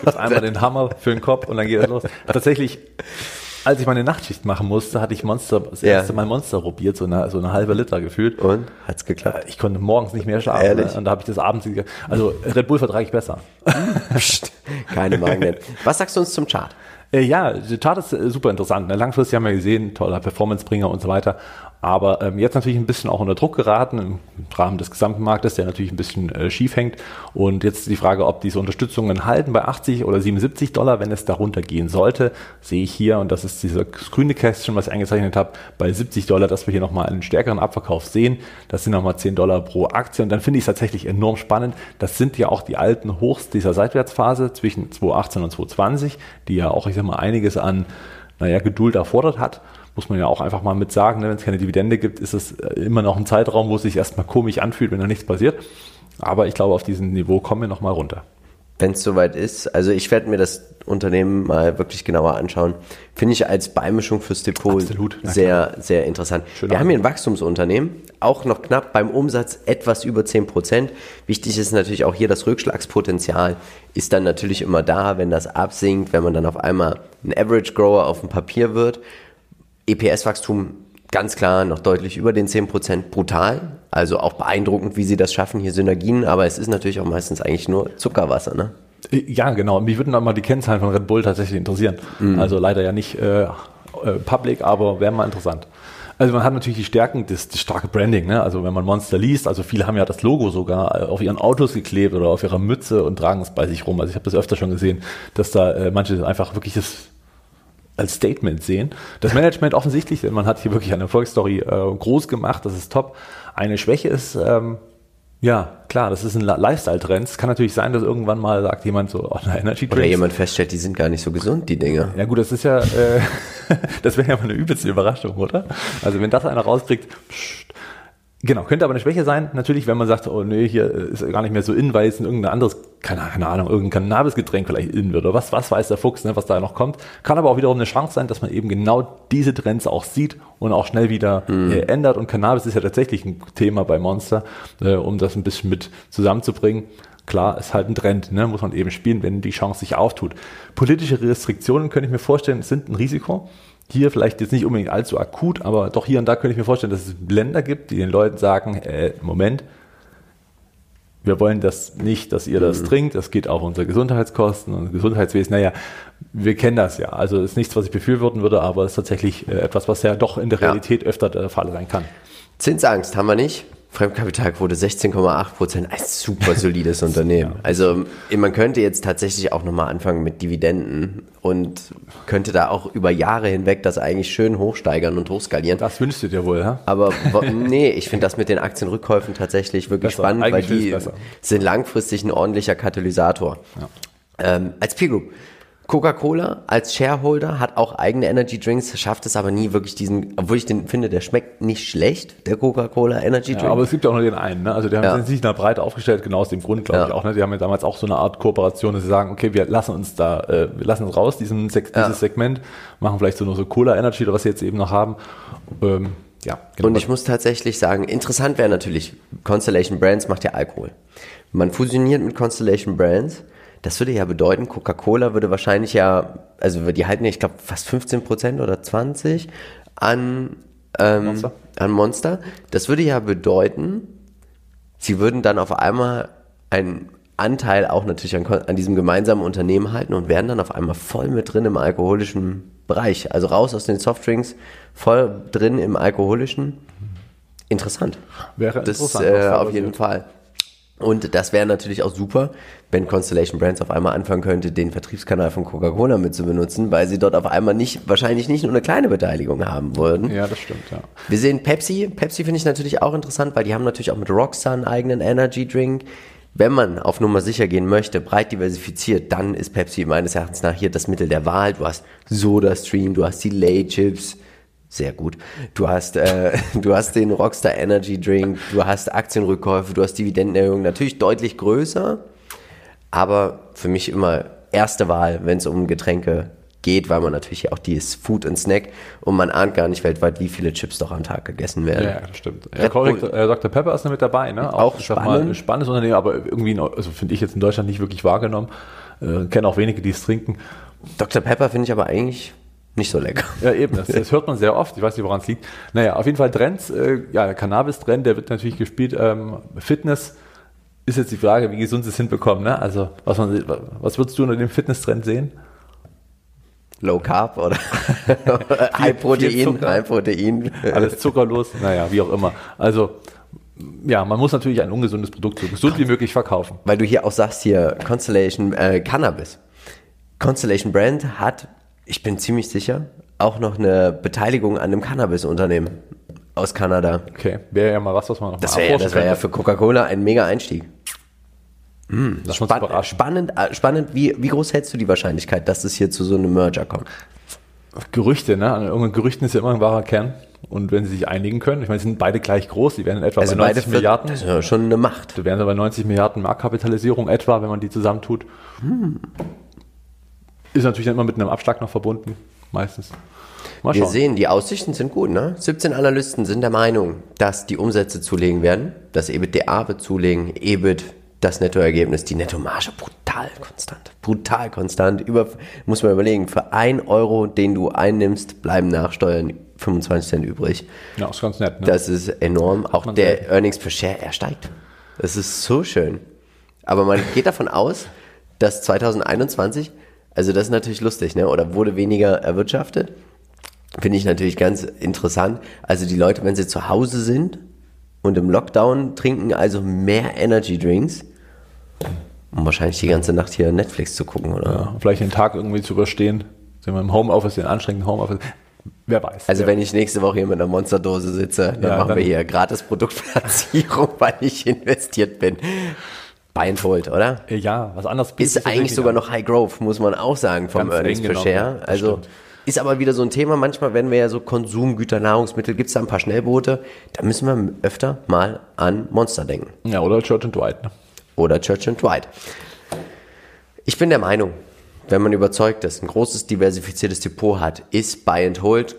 Gibt's einmal den Hammer für den Kopf und dann geht es los. Tatsächlich, als ich meine Nachtschicht machen musste, hatte ich Monster, das ja. erste Mal Monster probiert, so eine, so eine halbe Liter gefühlt. Und? Hat's geklappt? Ich konnte morgens nicht mehr schlafen. Ehrlich? Ne? Und da habe ich das abends, also Red Bull vertrage ich besser. Psst, keine Magnet. Was sagst du uns zum Chart? Äh, ja, der Chart ist äh, super interessant. Ne? Langfristig haben wir gesehen, toller Performancebringer und so weiter. Aber ähm, jetzt natürlich ein bisschen auch unter Druck geraten im Rahmen des gesamten Marktes, der natürlich ein bisschen äh, schief hängt. Und jetzt die Frage, ob diese Unterstützungen halten bei 80 oder 77 Dollar, wenn es darunter gehen sollte, sehe ich hier, und das ist dieses grüne Kästchen, was ich eingezeichnet habe, bei 70 Dollar, dass wir hier nochmal einen stärkeren Abverkauf sehen. Das sind nochmal 10 Dollar pro Aktie. Und dann finde ich es tatsächlich enorm spannend. Das sind ja auch die alten Hochs dieser Seitwärtsphase zwischen 2018 und 2020, die ja auch, ich sag mal, einiges an naja, Geduld erfordert hat muss man ja auch einfach mal mit sagen, ne? wenn es keine Dividende gibt, ist es äh, immer noch ein Zeitraum, wo es sich erstmal komisch anfühlt, wenn da nichts passiert. Aber ich glaube, auf diesem Niveau kommen wir nochmal runter. Wenn es soweit ist, also ich werde mir das Unternehmen mal wirklich genauer anschauen. Finde ich als Beimischung fürs Depot Absolut, sehr, sehr interessant. Schön wir haben hier ein Wachstumsunternehmen, auch noch knapp beim Umsatz etwas über 10 Prozent. Wichtig ist natürlich auch hier das Rückschlagspotenzial ist dann natürlich immer da, wenn das absinkt, wenn man dann auf einmal ein Average Grower auf dem Papier wird EPS-Wachstum ganz klar noch deutlich über den 10%, brutal. Also auch beeindruckend, wie sie das schaffen, hier Synergien, aber es ist natürlich auch meistens eigentlich nur Zuckerwasser, ne? Ja, genau. Mich würden dann mal die Kennzahlen von Red Bull tatsächlich interessieren. Mhm. Also leider ja nicht äh, äh, public, aber wäre mal interessant. Also man hat natürlich die Stärken, das, das starke Branding. Ne? Also wenn man Monster liest, also viele haben ja das Logo sogar äh, auf ihren Autos geklebt oder auf ihrer Mütze und tragen es bei sich rum. Also ich habe das öfter schon gesehen, dass da äh, manche einfach wirklich das als Statement sehen. Das Management offensichtlich, man hat hier wirklich eine Erfolgsstory äh, groß gemacht, das ist top. Eine Schwäche ist, ähm, ja, klar, das ist ein Lifestyle-Trend. Es kann natürlich sein, dass irgendwann mal sagt jemand so, oh, eine Energy Drinks. Oder jemand feststellt, die sind gar nicht so gesund, die Dinge. Ja gut, das ist ja, äh, das wäre ja mal eine übelste Überraschung, oder? Also wenn das einer rauskriegt, pst, Genau, könnte aber eine Schwäche sein, natürlich, wenn man sagt, oh nee, hier ist gar nicht mehr so in, weil es irgendein anderes, keine, keine Ahnung, irgendein Cannabisgetränk vielleicht in wird oder was, was weiß der Fuchs, ne, was da noch kommt. Kann aber auch wiederum eine Chance sein, dass man eben genau diese Trends auch sieht und auch schnell wieder mhm. äh, ändert. Und Cannabis ist ja tatsächlich ein Thema bei Monster, äh, um das ein bisschen mit zusammenzubringen. Klar, ist halt ein Trend, ne? muss man eben spielen, wenn die Chance sich auftut. Politische Restriktionen, könnte ich mir vorstellen, sind ein Risiko. Hier vielleicht jetzt nicht unbedingt allzu akut, aber doch hier und da könnte ich mir vorstellen, dass es Länder gibt, die den Leuten sagen, äh, Moment, wir wollen das nicht, dass ihr das mhm. trinkt, das geht auf unsere Gesundheitskosten und Gesundheitswesen. Naja, wir kennen das ja. Also ist nichts, was ich befürworten würde, aber es ist tatsächlich äh, etwas, was ja doch in der Realität ja. öfter der Fall sein kann. Zinsangst haben wir nicht. Fremdkapitalquote 16,8 Prozent, ein super solides Unternehmen. Also man könnte jetzt tatsächlich auch nochmal anfangen mit Dividenden und könnte da auch über Jahre hinweg das eigentlich schön hochsteigern und hochskalieren. Das wünschst du dir wohl, ja? Aber nee, ich finde das mit den Aktienrückkäufen tatsächlich wirklich besser. spannend, eigentlich weil die sind langfristig ein ordentlicher Katalysator. Ja. Ähm, als Peer Group Coca-Cola als Shareholder hat auch eigene Energy Drinks, schafft es aber nie wirklich diesen, obwohl ich den finde, der schmeckt nicht schlecht, der Coca-Cola Energy Drink. Ja, aber es gibt ja auch nur den einen, ne? Also die haben ja. sich in der Breite aufgestellt, genau aus dem Grund, glaube ja. ich auch, ne? Die haben ja damals auch so eine Art Kooperation, dass sie sagen, okay, wir lassen uns da, äh, wir lassen uns raus, diesen, dieses Segment, machen vielleicht so nur so Cola Energy oder was sie jetzt eben noch haben. Ähm, ja, genau. Und ich muss tatsächlich sagen, interessant wäre natürlich, Constellation Brands macht ja Alkohol. Man fusioniert mit Constellation Brands. Das würde ja bedeuten, Coca-Cola würde wahrscheinlich ja, also die halten ja, ich glaube, fast 15 Prozent oder 20 an, ähm, Monster. an Monster. Das würde ja bedeuten, sie würden dann auf einmal einen Anteil auch natürlich an, an diesem gemeinsamen Unternehmen halten und wären dann auf einmal voll mit drin im alkoholischen Bereich. Also raus aus den Softdrinks, voll drin im alkoholischen. Interessant. Wäre Das interessant, äh, auf jeden. Fall. Und das wäre natürlich auch super, wenn Constellation Brands auf einmal anfangen könnte, den Vertriebskanal von Coca-Cola mit zu benutzen, weil sie dort auf einmal nicht, wahrscheinlich nicht nur eine kleine Beteiligung haben würden. Ja, das stimmt, ja. Wir sehen Pepsi. Pepsi finde ich natürlich auch interessant, weil die haben natürlich auch mit Rockstar einen eigenen Energy Drink. Wenn man auf Nummer sicher gehen möchte, breit diversifiziert, dann ist Pepsi meines Erachtens nach hier das Mittel der Wahl. Du hast Soda Stream, du hast die Lay Chips, sehr gut. Du hast, äh, du hast den Rockstar Energy Drink, du hast Aktienrückkäufe, du hast Dividendenerhöhungen, natürlich deutlich größer, aber für mich immer erste Wahl, wenn es um Getränke geht, weil man natürlich auch die ist Food und Snack und man ahnt gar nicht weltweit, wie viele Chips doch am Tag gegessen werden. Ja, das stimmt. Ja, korrekt, äh, Dr. Pepper ist da mit dabei, ne? Auch Mal, spannend. ein spannendes Unternehmen, aber irgendwie, also finde ich jetzt in Deutschland nicht wirklich wahrgenommen. Äh, Kenne auch wenige, die es trinken. Dr. Pepper finde ich aber eigentlich nicht so lecker. Ja, eben, das, das hört man sehr oft. Ich weiß nicht, woran es liegt. Naja, auf jeden Fall Trends. Äh, ja, der Cannabis-Trend, der wird natürlich gespielt. Ähm, Fitness ist jetzt die Frage, wie gesund sie es hinbekommen. Ne? Also, was, man, was würdest du unter dem Fitness-Trend sehen? Low Carb oder High Protein. High Protein. Alles zuckerlos? naja, wie auch immer. Also, ja, man muss natürlich ein ungesundes Produkt so gesund wie möglich verkaufen. Weil du hier auch sagst, hier Constellation äh, Cannabis. Constellation Brand hat, ich bin ziemlich sicher, auch noch eine Beteiligung an einem Cannabis-Unternehmen aus Kanada. Okay, wäre ja mal was, was man noch Das mal wäre erforschen das wär ja für Coca-Cola ein mega Einstieg. Spann überraschen. spannend, äh, spannend wie, wie groß hältst du die Wahrscheinlichkeit, dass es hier zu so einem Merger kommt? Gerüchte, ne? An irgendeinen Gerüchten ist ja immer ein wahrer Kern. Und wenn sie sich einigen können, ich meine, sie sind beide gleich groß, die werden etwa Also bei beide 90 Milliarden. Das ist ja schon eine Macht. Da wären bei 90 Milliarden Marktkapitalisierung etwa, wenn man die zusammentut. Ist natürlich dann immer mit einem Abschlag noch verbunden, meistens. Mal Wir schauen. sehen, die Aussichten sind gut. Ne? 17 Analysten sind der Meinung, dass die Umsätze zulegen werden, das EBITDA wird zulegen, EBIT, das Nettoergebnis, die Nettomarge brutal konstant. Brutal konstant. Über, muss man überlegen, für ein Euro, den du einnimmst, bleiben nach Steuern 25 Cent übrig. Ja, ist ganz nett. Ne? Das ist enorm. Auch man der selten. Earnings per Share, er steigt. Das ist so schön. Aber man geht davon aus, dass 2021, also das ist natürlich lustig, ne? oder wurde weniger erwirtschaftet. Finde ich natürlich ganz interessant. Also die Leute, wenn sie zu Hause sind und im Lockdown trinken also mehr Energy Drinks, um wahrscheinlich die ganze Nacht hier Netflix zu gucken, oder? ja, vielleicht den Tag irgendwie zu überstehen. Sind wir im Homeoffice, den anstrengenden Homeoffice. Wer weiß. Also wenn ich nächste Woche hier mit einer Monsterdose sitze, dann Ja, machen dann- wir hier gratis Produktplatzierung, weil ich investiert bin. Buy and hold, oder? Äh, Ja, was anderes Ist eigentlich sogar an. noch High Growth, muss man auch sagen, vom Ganz Earnings per Share. das Also stimmt. ist aber wieder so ein Thema. Manchmal, wenn wir ja so Konsumgüter, Nahrungsmittel, gibt es da ein paar Schnellboote, da müssen wir öfter mal an Monster denken. Ja, oder Church and Dwight. Ne? Oder Church and Dwight. Ich bin der Meinung, wenn man überzeugt ist, ein großes diversifiziertes Depot hat, ist Buy and Hold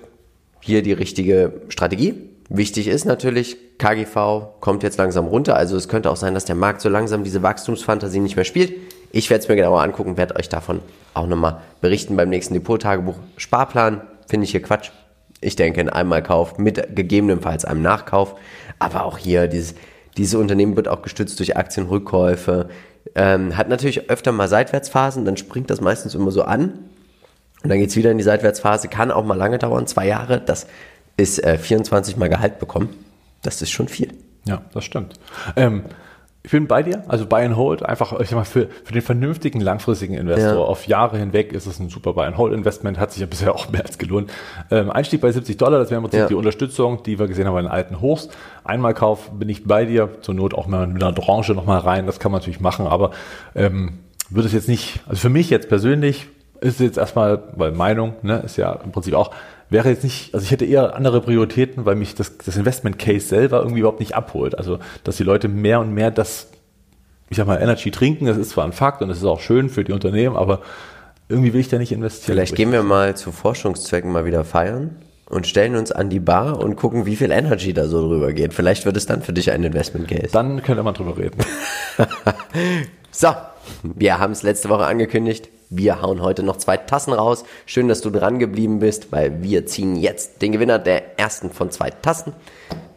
hier die richtige Strategie. Wichtig ist natürlich, KGV kommt jetzt langsam runter. Also es könnte auch sein, dass der Markt so langsam diese Wachstumsfantasie nicht mehr spielt. Ich werde es mir genauer angucken, werde euch davon auch nochmal berichten beim nächsten Depot-Tagebuch. Sparplan finde ich hier Quatsch. Ich denke, ein Einmalkauf mit gegebenenfalls einem Nachkauf. Aber auch hier, dieses, dieses Unternehmen wird auch gestützt durch Aktienrückkäufe. Ähm, hat natürlich öfter mal Seitwärtsphasen, dann springt das meistens immer so an. Und dann geht's wieder in die Seitwärtsphase, kann auch mal lange dauern, zwei Jahre. Das ist äh, 24 Mal Gehalt bekommen. Das ist schon viel. Ja, das stimmt. Ähm, ich bin bei dir, also Buy and Hold, einfach, ich sag mal, für, für den vernünftigen, langfristigen Investor Ja. auf Jahre hinweg ist es ein super Buy and Hold Investment, hat sich ja bisher auch mehr als gelohnt. Ähm, Einstieg bei 70 Dollar, das wäre im Prinzip Ja. die Unterstützung, die wir gesehen haben bei den alten Hochs. Einmalkauf bin ich bei dir, zur Not auch mal mit einer Tranche nochmal rein, das kann man natürlich machen, aber ähm, würde es jetzt nicht, also für mich jetzt persönlich ist jetzt erstmal, weil Meinung, ne, ist ja im Prinzip auch, wäre jetzt nicht, also ich hätte eher andere Prioritäten, weil mich das, das Investment Case selber irgendwie überhaupt nicht abholt. Also, dass die Leute mehr und mehr das, ich sag mal, Energy trinken, das ist zwar ein Fakt und das ist auch schön für die Unternehmen, aber irgendwie will ich da nicht investieren. Vielleicht gehen wir mal zu Forschungszwecken mal wieder feiern und stellen uns an die Bar und gucken, wie viel Energy da so drüber geht. Vielleicht wird es dann für dich ein Investment Case. Dann könnte man drüber reden. so, wir haben es letzte Woche angekündigt. Wir hauen heute noch zwei Tassen raus. Schön, dass du dran geblieben bist, weil wir ziehen jetzt den Gewinner der ersten von zwei Tassen.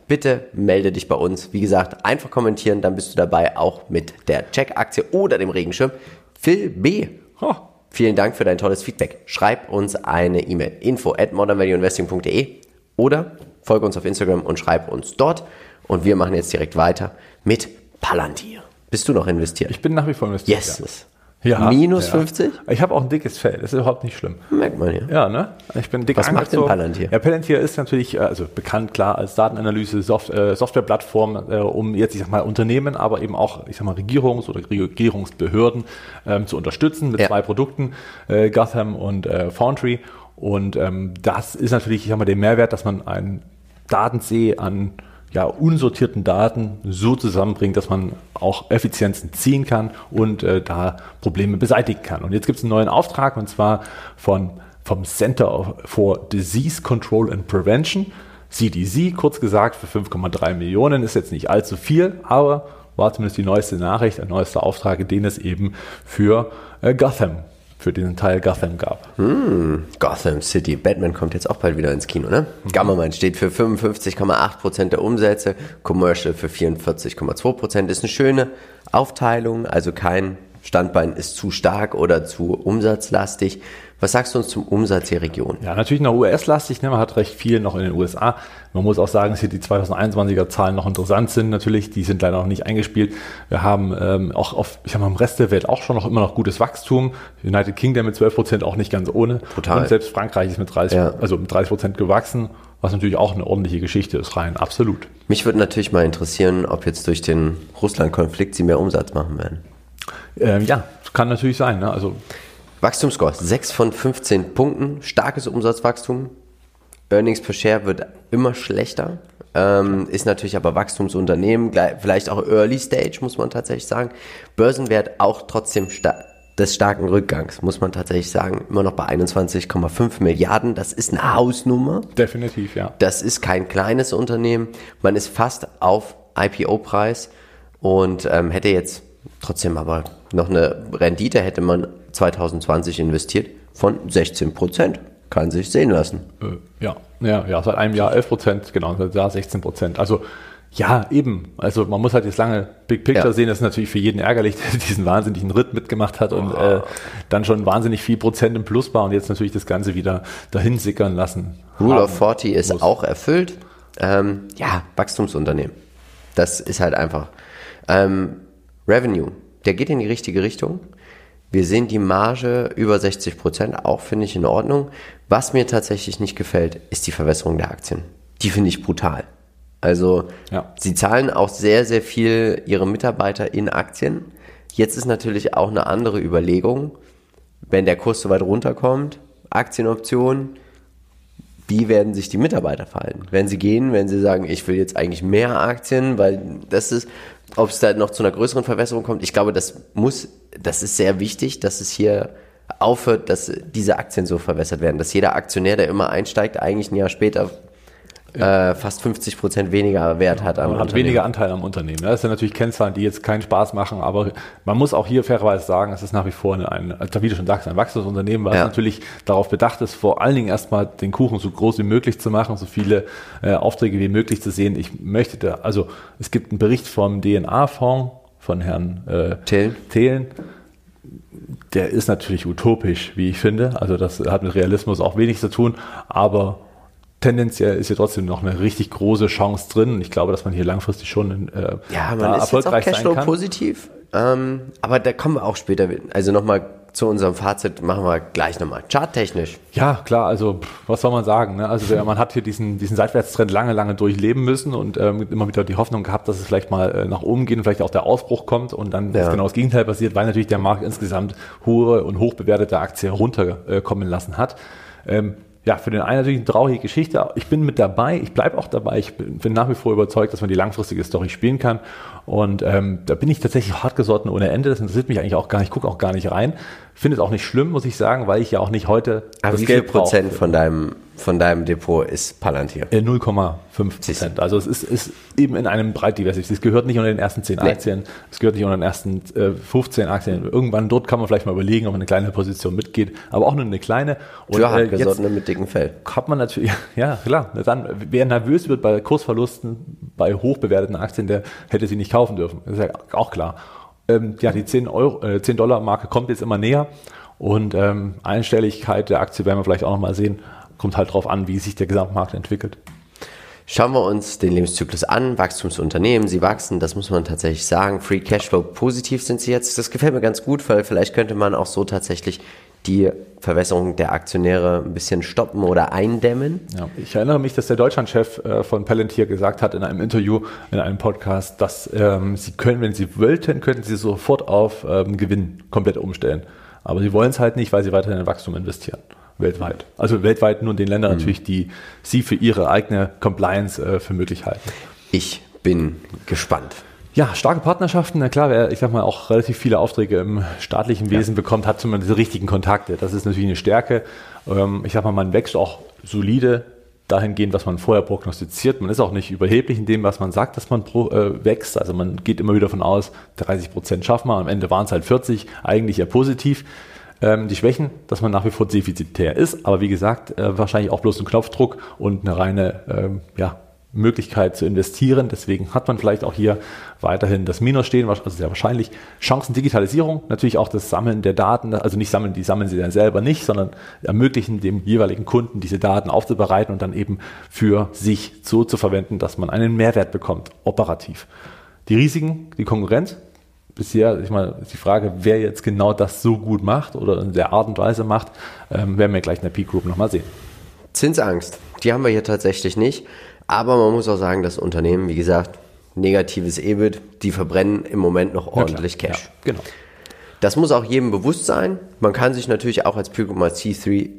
Bitte melde dich bei uns. Wie gesagt, einfach kommentieren, dann bist du dabei, auch mit der Check-Aktie oder dem Regenschirm. Phil B. Oh. Vielen Dank für dein tolles Feedback. Schreib uns eine E-Mail. Info at modernvalueinvesting.de oder folge uns auf Instagram und schreib uns dort. Und wir machen jetzt direkt weiter mit Palantir. Bist du noch investiert? Ich bin nach wie vor investiert. Yes. Ja. Minus ja. 50? Ich habe auch ein dickes Fell, das ist überhaupt nicht schlimm. Merkt man ja. Ja, ne? Ich bin dick Was macht denn Palantir? Ja, Palantir ist natürlich, äh, also bekannt klar als Datenanalyse, Soft, äh, Softwareplattform, äh, um jetzt, ich sag mal, Unternehmen, aber eben auch, ich sag mal, Regierungs- oder Regierungsbehörden ähm, zu unterstützen mit ja. zwei Produkten, äh, Gotham und äh, Foundry. Und ähm, das ist natürlich, ich sag mal, der Mehrwert, dass man einen Datensee an ja, unsortierten Daten so zusammenbringt, dass man auch Effizienzen ziehen kann und äh, da Probleme beseitigen kann. Und jetzt gibt es einen neuen Auftrag und zwar von, vom Center for Disease Control and Prevention, CDC, kurz gesagt, für 5,3 Millionen ist jetzt nicht allzu viel, aber war zumindest die neueste Nachricht, ein neuester Auftrag, den es eben für äh, Gotham für diesen Teil Gotham gab. Hm, Gotham City. Batman kommt jetzt auch bald wieder ins Kino, ne? Mhm. Gammaman steht für 55,8% der Umsätze, Commercial für 44,2%. Ist eine schöne Aufteilung, also kein Standbein ist zu stark oder zu umsatzlastig. Was sagst du uns zum Umsatz der Region? Ja, natürlich noch US-lastig. Ne? Man hat recht viel noch in den USA. Man muss auch sagen, dass hier die 2021er Zahlen noch interessant sind. Natürlich, die sind leider noch nicht eingespielt. Wir haben ähm, auch auf, ich sag mal, im Rest der Welt auch schon noch immer noch gutes Wachstum. United Kingdom mit 12 Prozent auch nicht ganz ohne. Total. Und selbst Frankreich ist mit 30, ja. also mit 30 Prozent gewachsen, was natürlich auch eine ordentliche Geschichte ist, rein absolut. Mich würde natürlich mal interessieren, ob jetzt durch den Russland-Konflikt sie mehr Umsatz machen werden. Ähm, ja, kann natürlich sein. Ne? Also Wachstumsscore 6 von 15 Punkten, starkes Umsatzwachstum. Earnings per Share wird immer schlechter. Ähm, ist natürlich aber Wachstumsunternehmen, vielleicht auch Early Stage, muss man tatsächlich sagen. Börsenwert auch trotzdem sta des starken Rückgangs, muss man tatsächlich sagen. Immer noch bei 21,5 Milliarden. Das ist eine Hausnummer. Definitiv, ja. Das ist kein kleines Unternehmen. Man ist fast auf IPO-Preis und ähm, hätte jetzt trotzdem aber noch eine Rendite, hätte man 2020 investiert von 16 Prozent. Kann sich sehen lassen. Äh, ja, ja, ja, seit einem Jahr 11 Prozent, genau, seit Jahr 16 Prozent. Also ja, eben. Also man muss halt jetzt lange Big Picture ja. sehen. Das ist natürlich für jeden ärgerlich, der diesen wahnsinnigen Ritt mitgemacht hat und oh. äh, dann schon wahnsinnig viel Prozent im Plus war und jetzt natürlich das Ganze wieder dahin sickern lassen. Rule of 40 ist muss. auch erfüllt. Ähm, ja, Wachstumsunternehmen. Das ist halt einfach. Ähm, Revenue, der geht in die richtige Richtung. Wir sehen die Marge über 60 Prozent, auch finde ich in Ordnung. Was mir tatsächlich nicht gefällt, ist die Verwässerung der Aktien. Die finde ich brutal. Also ja. sie zahlen auch sehr, sehr viel ihre Mitarbeiter in Aktien. Jetzt ist natürlich auch eine andere Überlegung, wenn der Kurs so weit runterkommt, Aktienoptionen, wie werden sich die Mitarbeiter verhalten? Wenn sie gehen, wenn sie sagen, ich will jetzt eigentlich mehr Aktien, weil das ist, ob es da noch zu einer größeren Verwässerung kommt, ich glaube, das muss, das ist sehr wichtig, dass es hier aufhört, dass diese Aktien so verwässert werden, dass jeder Aktionär, der immer einsteigt, eigentlich ein Jahr später äh, fast 50 Prozent weniger Wert hat am hat weniger Anteil am Unternehmen. Das sind natürlich Kennzahlen, die jetzt keinen Spaß machen, aber man muss auch hier fairerweise sagen, es ist nach wie vor ein, ein wie du schon sagst, ein wachsendes Unternehmen, was ja. natürlich darauf bedacht ist, vor allen Dingen erstmal den Kuchen so groß wie möglich zu machen, so viele äh, Aufträge wie möglich zu sehen. Ich möchte da, also es gibt einen Bericht vom DNA-Fonds von Herrn äh, Thelen. Thelen der ist natürlich utopisch, wie ich finde. Also das hat mit Realismus auch wenig zu tun, aber tendenziell ist hier trotzdem noch eine richtig große Chance drin. Ich glaube, dass man hier langfristig schon äh, ja, man ist erfolgreich jetzt auch Cashflow positiv. Ähm, aber da kommen wir auch später. Also nochmal zu unserem Fazit machen wir gleich nochmal. Charttechnisch. Ja, klar, also was soll man sagen? Ne? Also man hat hier diesen, diesen Seitwärtstrend lange, lange durchleben müssen und ähm, immer wieder die Hoffnung gehabt, dass es vielleicht mal äh, nach oben geht und vielleicht auch der Ausbruch kommt und dann ja. ist genau das Gegenteil passiert, weil natürlich der Markt insgesamt hohe und hochbewertete Aktien runterkommen lassen hat. Ähm, ja, für den einen natürlich eine traurige Geschichte. Ich bin mit dabei, ich bleibe auch dabei. Ich bin, bin, nach wie vor überzeugt, dass man die langfristige Story spielen kann. Und ähm, da bin ich tatsächlich hartgesotten ohne Ende. Das interessiert mich eigentlich auch gar nicht, ich gucke auch gar nicht rein. Finde es auch nicht schlimm, muss ich sagen, weil ich ja auch nicht heute. Aber wie viel Prozent von deinem von deinem Depot ist Palantir. 0,5 Prozent. Also es ist, ist eben in einem breit diversifiziert. Es gehört nicht unter den ersten 10 nee. Aktien, es gehört nicht unter den ersten äh, 15 Aktien. Irgendwann dort kann man vielleicht mal überlegen, ob man eine kleine Position mitgeht, aber auch nur eine kleine. Und Für äh, jetzt mit dicken Fell. Hat man natürlich, ja klar, dann, wer nervös wird bei Kursverlusten bei hochbewerteten Aktien, der hätte sie nicht kaufen dürfen. Das ist ja auch klar. Ähm, ja, die 10, Euro, äh, 10 Dollar Marke kommt jetzt immer näher und ähm, Einstelligkeit der Aktie werden wir vielleicht auch nochmal sehen kommt halt darauf an, wie sich der Gesamtmarkt entwickelt. Schauen wir uns den Lebenszyklus an. Wachstumsunternehmen, sie wachsen, das muss man tatsächlich sagen. Free Cashflow positiv sind sie jetzt. Das gefällt mir ganz gut, weil vielleicht könnte man auch so tatsächlich die Verwässerung der Aktionäre ein bisschen stoppen oder eindämmen. Ja, ich erinnere mich, dass der Deutschlandchef äh, von Palantir gesagt hat in einem Interview, in einem Podcast, dass ähm, sie können, wenn sie wollten, könnten sie sofort auf ähm, Gewinn komplett umstellen. Aber sie wollen es halt nicht, weil sie weiterhin in Wachstum investieren weltweit. Also weltweit nur in den Ländern mhm. natürlich, die sie für ihre eigene Compliance äh, für möglich halten. Ich bin gespannt. Ja, starke Partnerschaften. Na klar, wer, ich sag mal, auch relativ viele Aufträge im staatlichen Wesen ja. bekommt, hat zumindest diese richtigen Kontakte. Das ist natürlich eine Stärke. Ähm, ich sag mal, man wächst auch solide dahingehend, was man vorher prognostiziert. Man ist auch nicht überheblich in dem, was man sagt, dass man pro, äh, wächst. Also man geht immer wieder von aus, 30 Prozent schaffen wir. Am Ende waren es halt 40, eigentlich eher positiv. Ähm, die Schwächen, dass man nach wie vor defizitär ist, aber wie gesagt, äh, wahrscheinlich auch bloß ein Knopfdruck und eine reine ähm, ja, Möglichkeit zu investieren. Deswegen hat man vielleicht auch hier weiterhin das Minus stehen, also sehr wahrscheinlich. Chancen Digitalisierung, natürlich auch das Sammeln der Daten, also nicht sammeln, die sammeln sie dann selber nicht, sondern ermöglichen dem jeweiligen Kunden diese Daten aufzubereiten und dann eben für sich so zu verwenden, dass man einen Mehrwert bekommt, operativ. Die Risiken, die Konkurrenz, bisher, ich meine, die Frage, wer jetzt genau das so gut macht oder in der Art und Weise macht, ähm, werden wir gleich in der Peak Group nochmal sehen. Zinsangst, die haben wir hier tatsächlich nicht. Aber man muss auch sagen, das Unternehmen, wie gesagt, negatives EBIT, die verbrennen im Moment noch ordentlich ja, Cash. Ja, genau. Das muss auch jedem bewusst sein. Man kann sich natürlich auch als Peak Group mal C3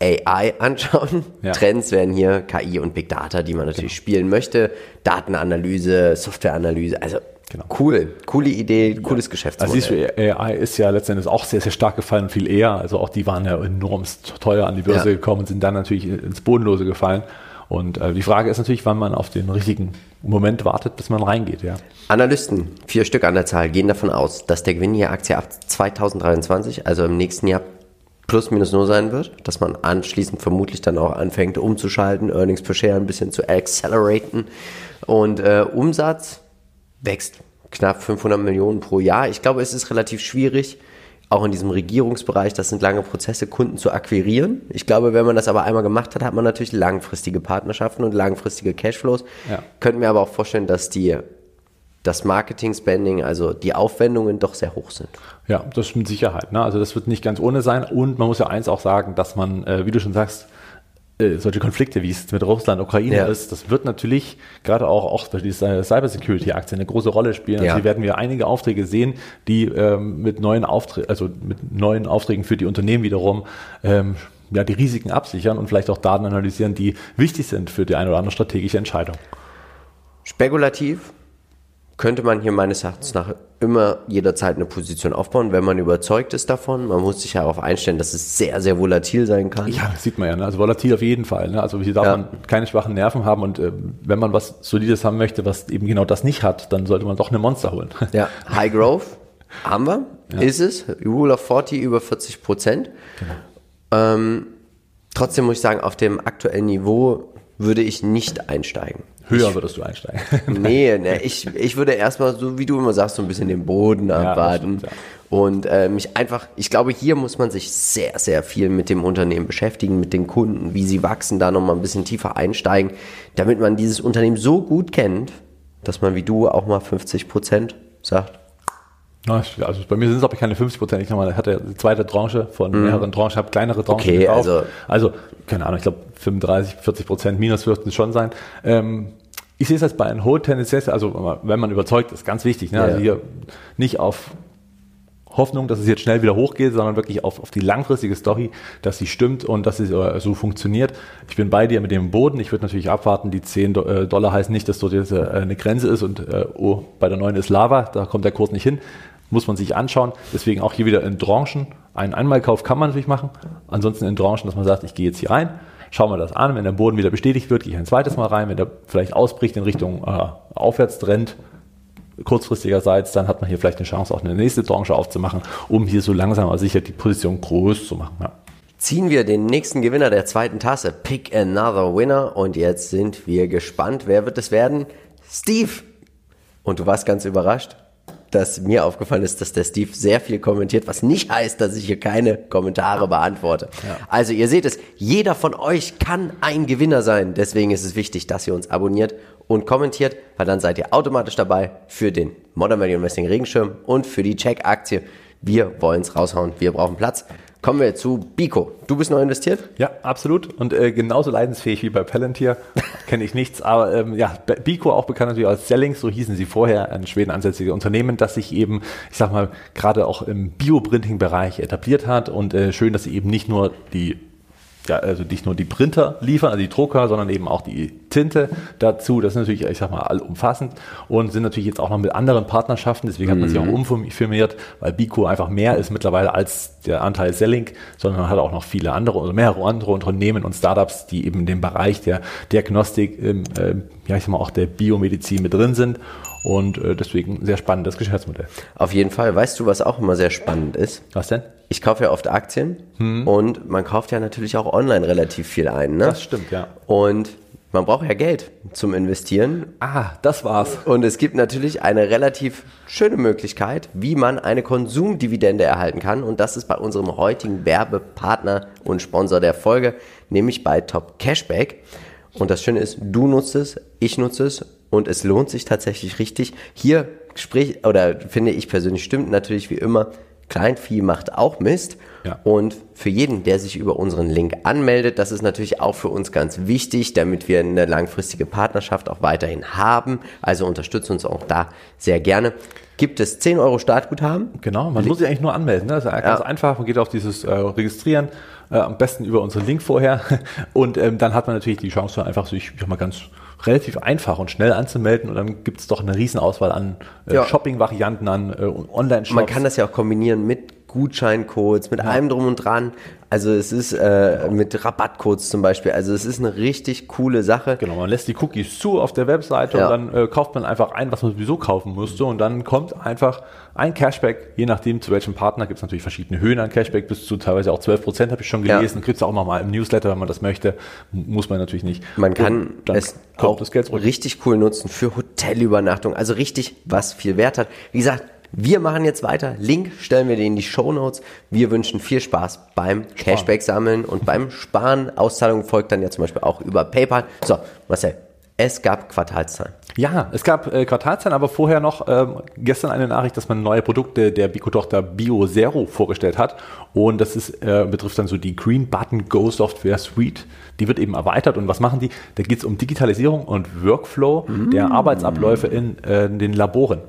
AI anschauen. Ja. Trends werden hier KI und Big Data, die man natürlich genau. spielen möchte. Datenanalyse, Softwareanalyse, also Genau. Cool, coole Idee, cooles ja. Geschäftsmodell. Also siehst du, AI ist ja letztendlich auch sehr, sehr stark gefallen und viel eher. Also auch die waren ja enorm teuer an die Börse ja. gekommen und sind dann natürlich ins Bodenlose gefallen. Und äh, die Frage ist natürlich, wann man auf den richtigen Moment wartet, bis man reingeht. Ja. Analysten, vier Stück an der Zahl, gehen davon aus, dass der Gewinn je Aktie ab 2023, also im nächsten Jahr, plus minus null sein wird, dass man anschließend vermutlich dann auch anfängt umzuschalten, Earnings per Share ein bisschen zu acceleraten und äh, Umsatz wächst knapp 500 Millionen pro Jahr. Ich glaube, es ist relativ schwierig, auch in diesem Regierungsbereich, das sind lange Prozesse, Kunden zu akquirieren. Ich glaube, wenn man das aber einmal gemacht hat, hat man natürlich langfristige Partnerschaften und langfristige Cashflows. Ja. Könnten wir aber auch vorstellen, dass die das Marketing-Spending, also die Aufwendungen doch sehr hoch sind. Ja, das ist mit Sicherheit. Ne? Also das wird nicht ganz ohne sein. Und man muss ja eins auch sagen, dass man, äh, wie du schon sagst, äh, solche Konflikte, wie es mit Russland, Ukraine ja. ist, das wird natürlich gerade auch, auch durch diese Cybersecurity-Aktie eine große Rolle spielen. Also ja. hier werden wir einige Aufträge sehen, die ähm, mit neuen Aufträgen, also mit neuen Aufträgen für die Unternehmen wiederum ähm, ja, die Risiken absichern und vielleicht auch Daten analysieren, die wichtig sind für die eine oder andere strategische Entscheidung. Spekulativ könnte man hier meines Erachtens nach immer jederzeit eine Position aufbauen, wenn man überzeugt ist davon. Man muss sich ja darauf einstellen, dass es sehr, sehr volatil sein kann. Ja, das sieht man ja. Ne? Also volatil auf jeden Fall. Ne? Also hier darf ja. man keine schwachen Nerven haben und äh, wenn man was Solides haben möchte, was eben genau das nicht hat, dann sollte man doch eine Monster holen. Ja, High Growth haben wir, ja. ist es. Rule of 40 über 40 Prozent. Genau. Ähm, trotzdem muss ich sagen, auf dem aktuellen Niveau würde ich nicht einsteigen. Höher würdest du einsteigen. nee, nee ich, ich würde erstmal, so wie du immer sagst, so ein bisschen den Boden abwarten. Ja, ja. Und äh, mich einfach, ich glaube, hier muss man sich sehr, sehr viel mit dem Unternehmen beschäftigen, mit den Kunden, wie sie wachsen, da nochmal ein bisschen tiefer einsteigen, damit man dieses Unternehmen so gut kennt, dass man wie du auch mal 50 Prozent sagt, also bei mir sind es glaube ich keine 50 Prozent. Ich mal, hatte eine zweite Tranche von mhm. mehreren Tranchen, habe kleinere Tranchen okay, gekauft. Also, also, keine Ahnung, ich glaube 35, 40 Prozent minus wird es schon sein. Ähm, ich sehe es als bei einem Hold tendenziell, also wenn man überzeugt ist, ganz wichtig. Ne? Also ja. Also hier nicht auf Hoffnung, dass es jetzt schnell wieder hochgeht, sondern wirklich auf, auf die langfristige Story, dass sie stimmt und dass sie so funktioniert. Ich bin bei dir mit dem Boden. Ich würde natürlich abwarten, die 10 äh, Dollar heißen nicht, dass dort jetzt äh, eine Grenze ist und äh, oh, bei der neuen ist Lava, da kommt der Kurs nicht hin muss man sich anschauen. Deswegen auch hier wieder in Tranchen. Einen Einmalkauf kann man natürlich machen. Ansonsten in Tranchen, dass man sagt, ich gehe jetzt hier rein, schauen wir das an. Wenn der Boden wieder bestätigt wird, gehe ich ein zweites Mal rein. Wenn der vielleicht ausbricht in Richtung äh, Aufwärtstrend, kurzfristigerseits, dann hat man hier vielleicht eine Chance, auch eine nächste Tranche aufzumachen, um hier so langsam aber sicher die Position groß zu machen. Ja. Ziehen wir den nächsten Gewinner der zweiten Tasse. Pick another winner. Und jetzt sind wir gespannt. Wer wird es werden? Steve. Und du warst ganz überrascht, dass mir aufgefallen ist, dass der Steve sehr viel kommentiert, was nicht heißt, dass ich hier keine Kommentare beantworte. Ja. Also ihr seht es, jeder von euch kann ein Gewinner sein. Deswegen ist es wichtig, dass ihr uns abonniert und kommentiert, weil dann seid ihr automatisch dabei für den Modern Value Investing Regenschirm und für die Check-Aktie. Wir wollen es raushauen. Wir brauchen Platz. Kommen wir zu Bico. Du bist neu investiert? Ja, absolut. Und äh, genauso leidensfähig wie bei Palantir. Kenne ich nichts. Aber ähm, ja, Bico auch bekannt natürlich als Selling, so hießen sie vorher, ein Schweden ansässiges Unternehmen, das sich eben, ich sag mal, gerade auch im Bioprinting-Bereich etabliert hat. Und äh, schön, dass sie eben nicht nur die ja, also nicht nur die Printer liefern, also die Drucker, sondern eben auch die Tinte dazu. Das ist natürlich, ich sag mal, allumfassend und sind natürlich jetzt auch noch mit anderen Partnerschaften, deswegen hat man sich auch mhm. umfirmiert, weil Bico einfach mehr ist mittlerweile als der Anteil Selling, sondern man hat auch noch viele andere oder mehrere andere Unternehmen und Startups, die eben in dem Bereich der Diagnostik, ähm, äh, ja, ich sag mal, auch der Biomedizin mit drin sind. Und äh, deswegen sehr spannendes Geschäftsmodell. Auf jeden Fall. Weißt du, was auch immer sehr spannend ist? Was denn? ich kaufe ja oft Aktien hm. und man kauft ja natürlich auch online relativ viel ein. Ne? Das stimmt, ja. Und man braucht ja Geld zum Investieren. Ah, das war's. Und es gibt natürlich eine relativ schöne Möglichkeit, wie man eine Konsumdividende erhalten kann. Und das ist bei unserem heutigen Werbepartner und Sponsor der Folge, nämlich bei Top Cashback. Und das Schöne ist, du nutzt es, ich nutze es und es lohnt sich tatsächlich richtig. Hier sprich, oder finde ich persönlich stimmt natürlich wie immer, Kleinvieh macht auch Mist. Ja. Und für jeden, der sich über unseren Link anmeldet, das ist natürlich auch für uns ganz wichtig, damit wir eine langfristige Partnerschaft auch weiterhin haben. Also unterstützt uns auch da sehr gerne. Gibt es 10 Euro Startguthaben? Genau, man muss sich eigentlich nur anmelden. Ne? Das ist ganz ja. einfach. Man geht auf dieses äh, Registrieren, äh, am besten über unseren Link vorher. Und ähm, dann hat man natürlich die Chance, einfach sich mal ganz relativ einfach und schnell anzumelden und dann gibt es doch eine Riesenauswahl an äh, ja. Shopping-Varianten, an äh, Online-Shops. Man kann das ja auch kombinieren mit Gutscheincodes, mit ja. allem drum und dran. Also es ist äh, mit Rabattcodes zum Beispiel. Also es ist eine richtig coole Sache. Genau, man lässt die Cookies zu auf der Webseite ja. und dann äh, kauft man einfach ein, was man sowieso kaufen musste und dann kommt einfach ein Cashback, je nachdem zu welchem Partner, gibt es natürlich verschiedene Höhen an Cashback, bis zu teilweise auch 12 Prozent habe ich schon gelesen. Ja. Kriegt es auch nochmal im Newsletter, wenn man das möchte. Muss man natürlich nicht. Man kann es auch richtig cool nutzen für Hotelübernachtung. Also richtig, was viel Wert hat. Wie gesagt, wir machen jetzt weiter. Link stellen wir dir in die Show Notes. Wir wünschen viel Spaß beim Cashback sammeln und beim Sparen. Auszahlung folgt dann ja zum Beispiel auch über PayPal. So, Marcel, es gab Quartalszahlen. Ja, es gab äh, Quartalszahlen, aber vorher noch ähm, gestern eine Nachricht, dass man neue Produkte der Bico-Tochter Bio Zero vorgestellt hat. Und das ist, äh, betrifft dann so die Green Button Go Software Suite. Die wird eben erweitert. Und was machen die? Da geht es um Digitalisierung und Workflow mm. der Arbeitsabläufe in, äh, in den Laboren.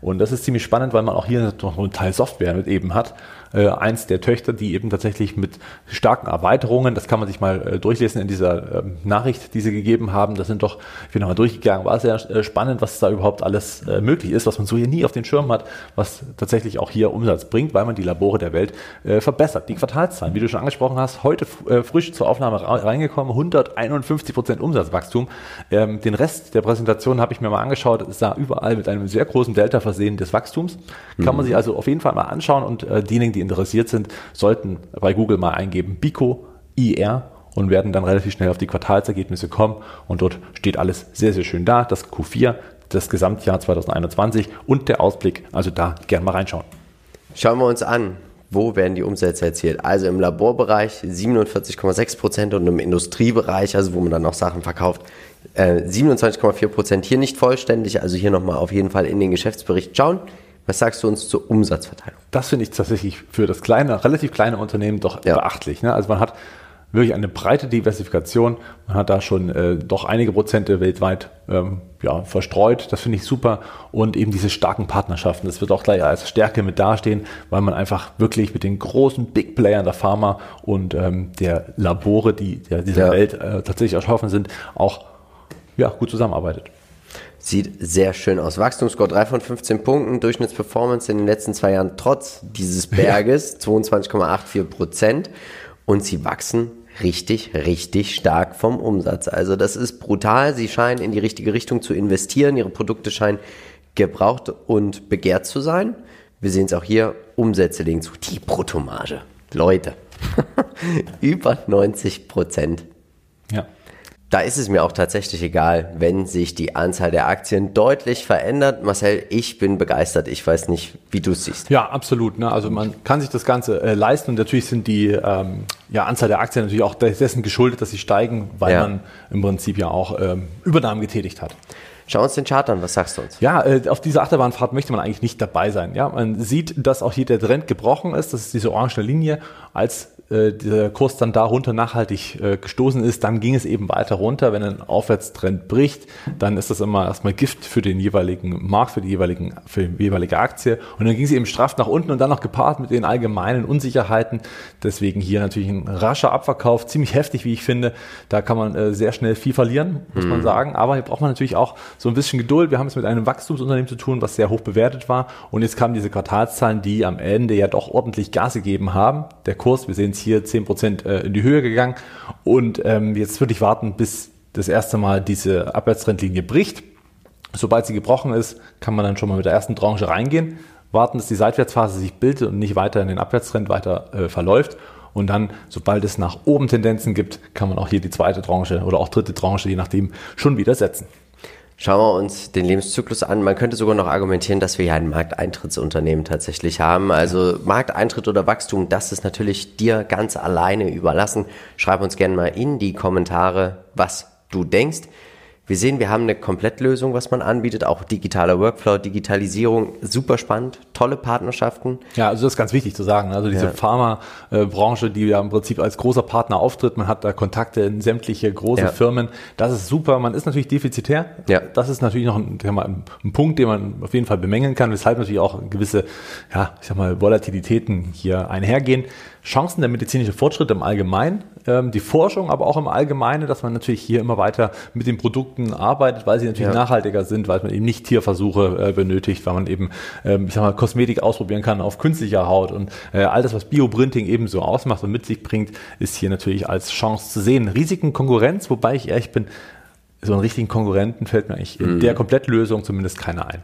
Und das ist ziemlich spannend, weil man auch hier noch einen Teil Software mit eben hat äh, eins der Töchter, die eben tatsächlich mit starken Erweiterungen, das kann man sich mal äh, durchlesen in dieser ähm, Nachricht, die sie gegeben haben, das sind doch, ich bin nochmal durchgegangen, war sehr äh, spannend, was da überhaupt alles äh, möglich ist, was man so hier nie auf den Schirm hat, was tatsächlich auch hier Umsatz bringt, weil man die Labore der Welt äh, verbessert. Die Quartalszahlen, wie du schon angesprochen hast, heute äh, frisch zur Aufnahme reingekommen, 151 Prozent Umsatzwachstum. Ähm, den Rest der Präsentation habe ich mir mal angeschaut, es sah überall mit einem sehr großen Delta versehen des Wachstums. Kann mhm. man sich also auf jeden Fall mal anschauen und äh, diejenigen, die interessiert sind, sollten bei Google mal eingeben Bico IR und werden dann relativ schnell auf die Quartalsergebnisse kommen und dort steht alles sehr, sehr schön da. Das Q4, das Gesamtjahr 2021 und der Ausblick. Also da gerne mal reinschauen. Schauen wir uns an. Wo werden die Umsätze erzielt? Also im Laborbereich 47,6 Prozent und im Industriebereich, also wo man dann noch Sachen verkauft, 27,4 äh, Prozent. Hier nicht vollständig, also hier nochmal auf jeden Fall in den Geschäftsbericht schauen. Was sagst du uns zur Umsatzverteilung? Das finde ich tatsächlich für das kleine, relativ kleine Unternehmen doch ja. beachtlich. Ne? Also man hat wirklich eine breite Diversifikation. Man hat da schon äh, doch einige Prozente weltweit ähm, ja, verstreut. Das finde ich super. Und eben diese starken Partnerschaften. Das wird auch gleich als Stärke mit dastehen, weil man einfach wirklich mit den großen Big Playern der Pharma und ähm, der Labore, die ja, dieser ja. Welt äh, tatsächlich erschaffen sind, auch ja, gut zusammenarbeitet. Sieht sehr schön aus. Wachstumsscore 3 von 15 Punkten, Durchschnittsperformance in den letzten zwei Jahren trotz dieses Berges 22,84 Prozent. Und sie wachsen richtig, richtig stark vom Umsatz. Also das ist brutal. Sie scheinen in die richtige Richtung zu investieren. Ihre Produkte scheinen gebraucht und begehrt zu sein. Wir sehen es auch hier. Umsätze legen zu. Die Bruttomarge. Leute. Über 90 Prozent. Ja. Da ist es mir auch tatsächlich egal, wenn sich die Anzahl der Aktien deutlich verändert. Marcel, ich bin begeistert. Ich weiß nicht, wie du es siehst. Ja, absolut. Ne? Also man kann sich das Ganze äh, leisten und natürlich sind die ähm, ja, Anzahl der Aktien natürlich auch dessen geschuldet, dass sie steigen, weil Ja. man im Prinzip ja auch ähm, Übernahmen getätigt hat. Schau uns den Chart an. Was sagst du uns? Ja, äh, auf dieser Achterbahnfahrt möchte man eigentlich nicht dabei sein. Ja, man sieht, dass auch hier der Trend gebrochen ist. Das ist diese orange Linie. Als äh, dieser Kurs dann darunter nachhaltig äh, gestoßen ist, dann ging es eben weiter runter. Wenn ein Aufwärtstrend bricht, dann ist das immer erstmal Gift für den jeweiligen Markt, für die jeweiligen, für die jeweilige Aktie. Und dann ging es eben straff nach unten und dann noch gepaart mit den allgemeinen Unsicherheiten. Deswegen hier natürlich ein rascher Abverkauf, ziemlich heftig, wie ich finde. Da kann man äh, sehr schnell viel verlieren, muss man sagen. Aber hier braucht man natürlich auch so ein bisschen Geduld. Wir haben es mit einem Wachstumsunternehmen zu tun, was sehr hoch bewertet war. Und jetzt kamen diese Quartalszahlen, die am Ende ja doch ordentlich Gas gegeben haben. Der Kurs, wir sehen es hier, 10% äh, in die Höhe gegangen. Und ähm, jetzt würde ich warten, bis das erste Mal diese Abwärtstrendlinie bricht. Sobald sie gebrochen ist, kann man dann schon mal mit der ersten Tranche reingehen, warten, dass die Seitwärtsphase sich bildet und nicht weiter in den Abwärtstrend weiter äh, verläuft. Und dann, sobald es nach oben Tendenzen gibt, kann man auch hier die zweite Tranche oder auch dritte Tranche, je nachdem, schon wieder setzen. Schauen wir uns den Lebenszyklus an. Man könnte sogar noch argumentieren, dass wir hier ein Markteintrittsunternehmen tatsächlich haben. Also Markteintritt oder Wachstum, das ist natürlich dir ganz alleine überlassen. Schreib uns gerne mal in die Kommentare, was du denkst. Wir sehen, wir haben eine Komplettlösung, was man anbietet, auch digitaler Workflow, Digitalisierung, super spannend, tolle Partnerschaften. Ja, also das ist ganz wichtig zu sagen. Also diese Ja. Pharma-Branche, die ja im Prinzip als großer Partner auftritt, man hat da Kontakte in sämtliche große Ja. Firmen. Das ist super. Man ist natürlich defizitär. Ja. Das ist natürlich noch ein, mal, ein, Punkt, den man auf jeden Fall bemängeln kann, weshalb natürlich auch gewisse, ja, ich sag mal, Volatilitäten hier einhergehen. Chancen der medizinische Fortschritt im Allgemeinen, ähm, die Forschung aber auch im Allgemeinen, dass man natürlich hier immer weiter mit den Produkten arbeitet, weil sie natürlich Ja. nachhaltiger sind, weil man eben nicht Tierversuche äh, benötigt, weil man eben, ähm, ich sag mal, Kosmetik ausprobieren kann auf künstlicher Haut und äh, all das, was Bioprinting eben so ausmacht und mit sich bringt, ist hier natürlich als Chance zu sehen. Risiken, Konkurrenz, wobei ich ehrlich bin, so einen richtigen Konkurrenten fällt mir eigentlich in der Komplettlösung zumindest keiner ein.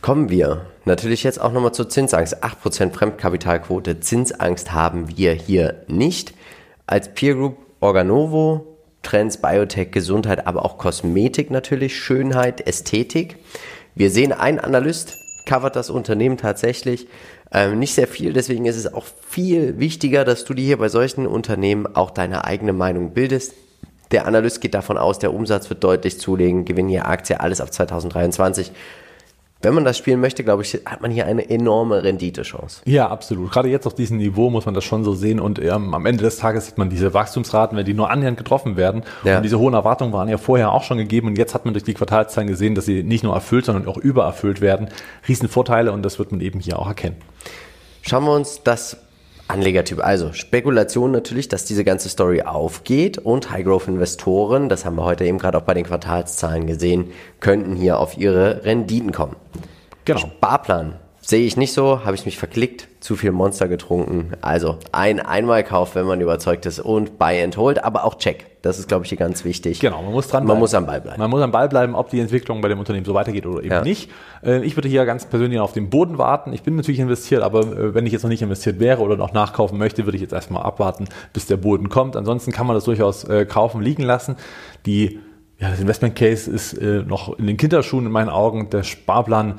Kommen wir natürlich jetzt auch nochmal zur Zinsangst. 8% Fremdkapitalquote. Zinsangst haben wir hier nicht. Als Peer Group Organovo, Trends, Biotech, Gesundheit, aber auch Kosmetik natürlich, Schönheit, Ästhetik. Wir sehen, ein Analyst covert das Unternehmen tatsächlich. Ähm, nicht sehr viel, deswegen ist es auch viel wichtiger, dass du dir hier bei solchen Unternehmen auch deine eigene Meinung bildest. Der Analyst geht davon aus, der Umsatz wird deutlich zulegen, Gewinn je Aktie, alles ab 2023. Wenn man das spielen möchte, glaube ich, hat man hier eine enorme Renditechance. Ja, absolut. Gerade jetzt auf diesem Niveau muss man das schon so sehen und ähm, am Ende des Tages sieht man diese Wachstumsraten, wenn die nur annähernd getroffen werden. Ja. Und diese hohen Erwartungen waren ja vorher auch schon gegeben und jetzt hat man durch die Quartalszahlen gesehen, dass sie nicht nur erfüllt, sondern auch übererfüllt werden. Riesenvorteile und das wird man eben hier auch erkennen. Schauen wir uns das Anlegertyp, also Spekulation natürlich, dass diese ganze Story aufgeht und High-Growth-Investoren, das haben wir heute eben gerade auch bei den Quartalszahlen gesehen, könnten hier auf ihre Renditen kommen. Genau. Sparplan sehe ich nicht so, habe ich mich verklickt, zu viel Monster getrunken. Also ein Einmalkauf, wenn man überzeugt ist und Buy and Hold, aber auch Check. Das ist, glaube ich, hier ganz wichtig. Genau, man muss dran Man muss am Ball bleiben. Man muss am Ball bleiben, ob die Entwicklung bei dem Unternehmen so weitergeht oder eben Ja. nicht. Äh, Ich würde hier ganz persönlich auf den Boden warten. Ich bin natürlich investiert, aber äh, wenn ich jetzt noch nicht investiert wäre oder noch nachkaufen möchte, würde ich jetzt erstmal abwarten, bis der Boden kommt. Ansonsten kann man das durchaus äh, kaufen, liegen lassen. Die, ja, das Investment Case ist äh, noch in den Kinderschuhen in meinen Augen. Der Sparplan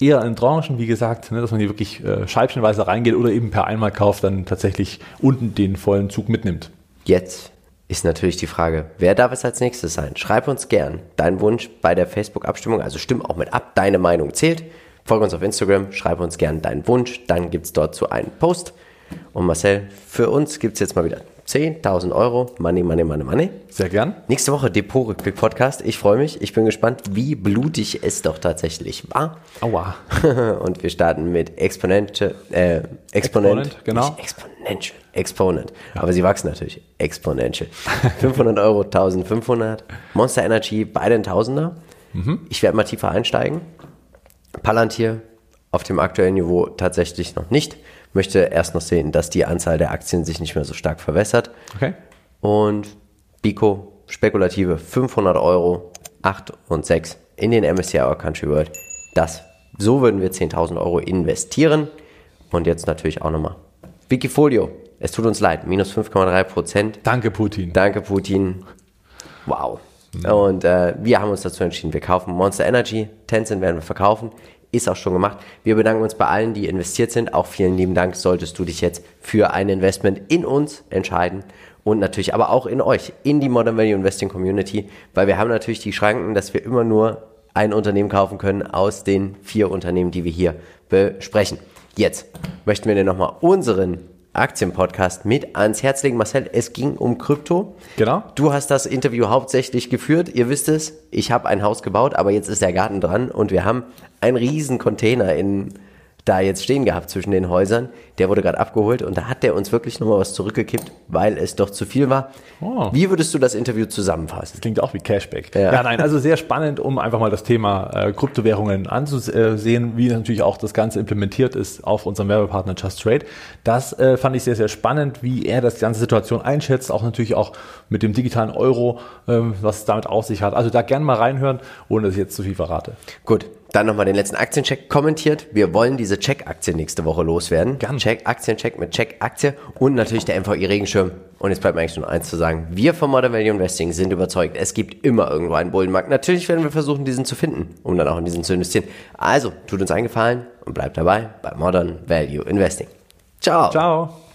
eher in Tranchen, wie gesagt, ne, dass man hier wirklich äh, scheibchenweise reingeht oder eben per Einmalkauf dann tatsächlich unten den vollen Zug mitnimmt. Jetzt ist natürlich die Frage, wer darf es als nächstes sein? Schreib uns gern deinen Wunsch bei der Facebook-Abstimmung, also stimm auch mit ab, deine Meinung zählt. Folge uns auf Instagram, schreib uns gern deinen Wunsch, dann gibt es dort so einen Post. Und Marcel, für uns gibt es jetzt mal wieder 10.000 Euro, Money, Money, Money, Money. Sehr gern. Nächste Woche Depot-Rückblick-Podcast. Ich freue mich, ich bin gespannt, wie blutig es doch tatsächlich war. Aua. Und wir starten mit Exponential, äh, Exponent, Exponent, genau. Exponential, Exponent. Aber sie wachsen natürlich exponential. 500 Euro, 1500. Monster Energy, beide ein Tausender. Mhm. Ich werde mal tiefer einsteigen. Palantir auf dem aktuellen Niveau tatsächlich noch nicht. Möchte erst noch sehen, dass die Anzahl der Aktien sich nicht mehr so stark verwässert. Okay. und Bico spekulative 500 Euro, 8 und 6 in den MSCI Our Country World. Das, so würden wir 10.000 Euro investieren. Und jetzt natürlich auch nochmal Wikifolio. Es tut uns leid, minus 5,3 Prozent. Danke, Putin. Danke, Putin. Wow. Und äh, wir haben uns dazu entschieden, wir kaufen Monster Energy, Tencent werden wir verkaufen, ist auch schon gemacht. Wir bedanken uns bei allen, die investiert sind. Auch vielen lieben Dank, solltest du dich jetzt für ein Investment in uns entscheiden und natürlich aber auch in euch, in die Modern Value Investing Community, weil wir haben natürlich die Schranken, dass wir immer nur ein Unternehmen kaufen können aus den vier Unternehmen, die wir hier besprechen. Jetzt möchten wir dir nochmal unseren Aktienpodcast mit ans Herz legen. Marcel, es ging um Krypto. Genau. Du hast das Interview hauptsächlich geführt. Ihr wisst es, ich habe ein Haus gebaut, aber jetzt ist der Garten dran und wir haben einen riesen Container in da jetzt stehen gehabt zwischen den Häusern. Der wurde gerade abgeholt und da hat der uns wirklich nochmal was zurückgekippt, weil es doch zu viel war. Oh. Wie würdest du das Interview zusammenfassen? Das klingt auch wie Cashback. Ja, ja nein, also sehr spannend, um einfach mal das Thema äh, Kryptowährungen anzusehen, wie natürlich auch das Ganze implementiert ist auf unserem Werbepartner Just Trade. Das äh, fand ich sehr, sehr spannend, wie er das ganze Situation einschätzt, auch natürlich auch mit dem digitalen Euro, äh, was es damit auf sich hat. Also da gerne mal reinhören, ohne dass ich jetzt zu viel verrate. Gut, dann nochmal den letzten Aktiencheck kommentiert. Wir wollen diese Check-Aktie nächste Woche loswerden. Gerne. Check, Aktiencheck mit Check-Aktie und natürlich der MVI-Regenschirm. Und jetzt bleibt mir eigentlich nur eins zu sagen. Wir von Modern Value Investing sind überzeugt, es gibt immer irgendwo einen Bullenmarkt. Natürlich werden wir versuchen, diesen zu finden, um dann auch in diesen zu investieren. Also, tut uns einen Gefallen und bleibt dabei bei Modern Value Investing. Ciao. Ciao.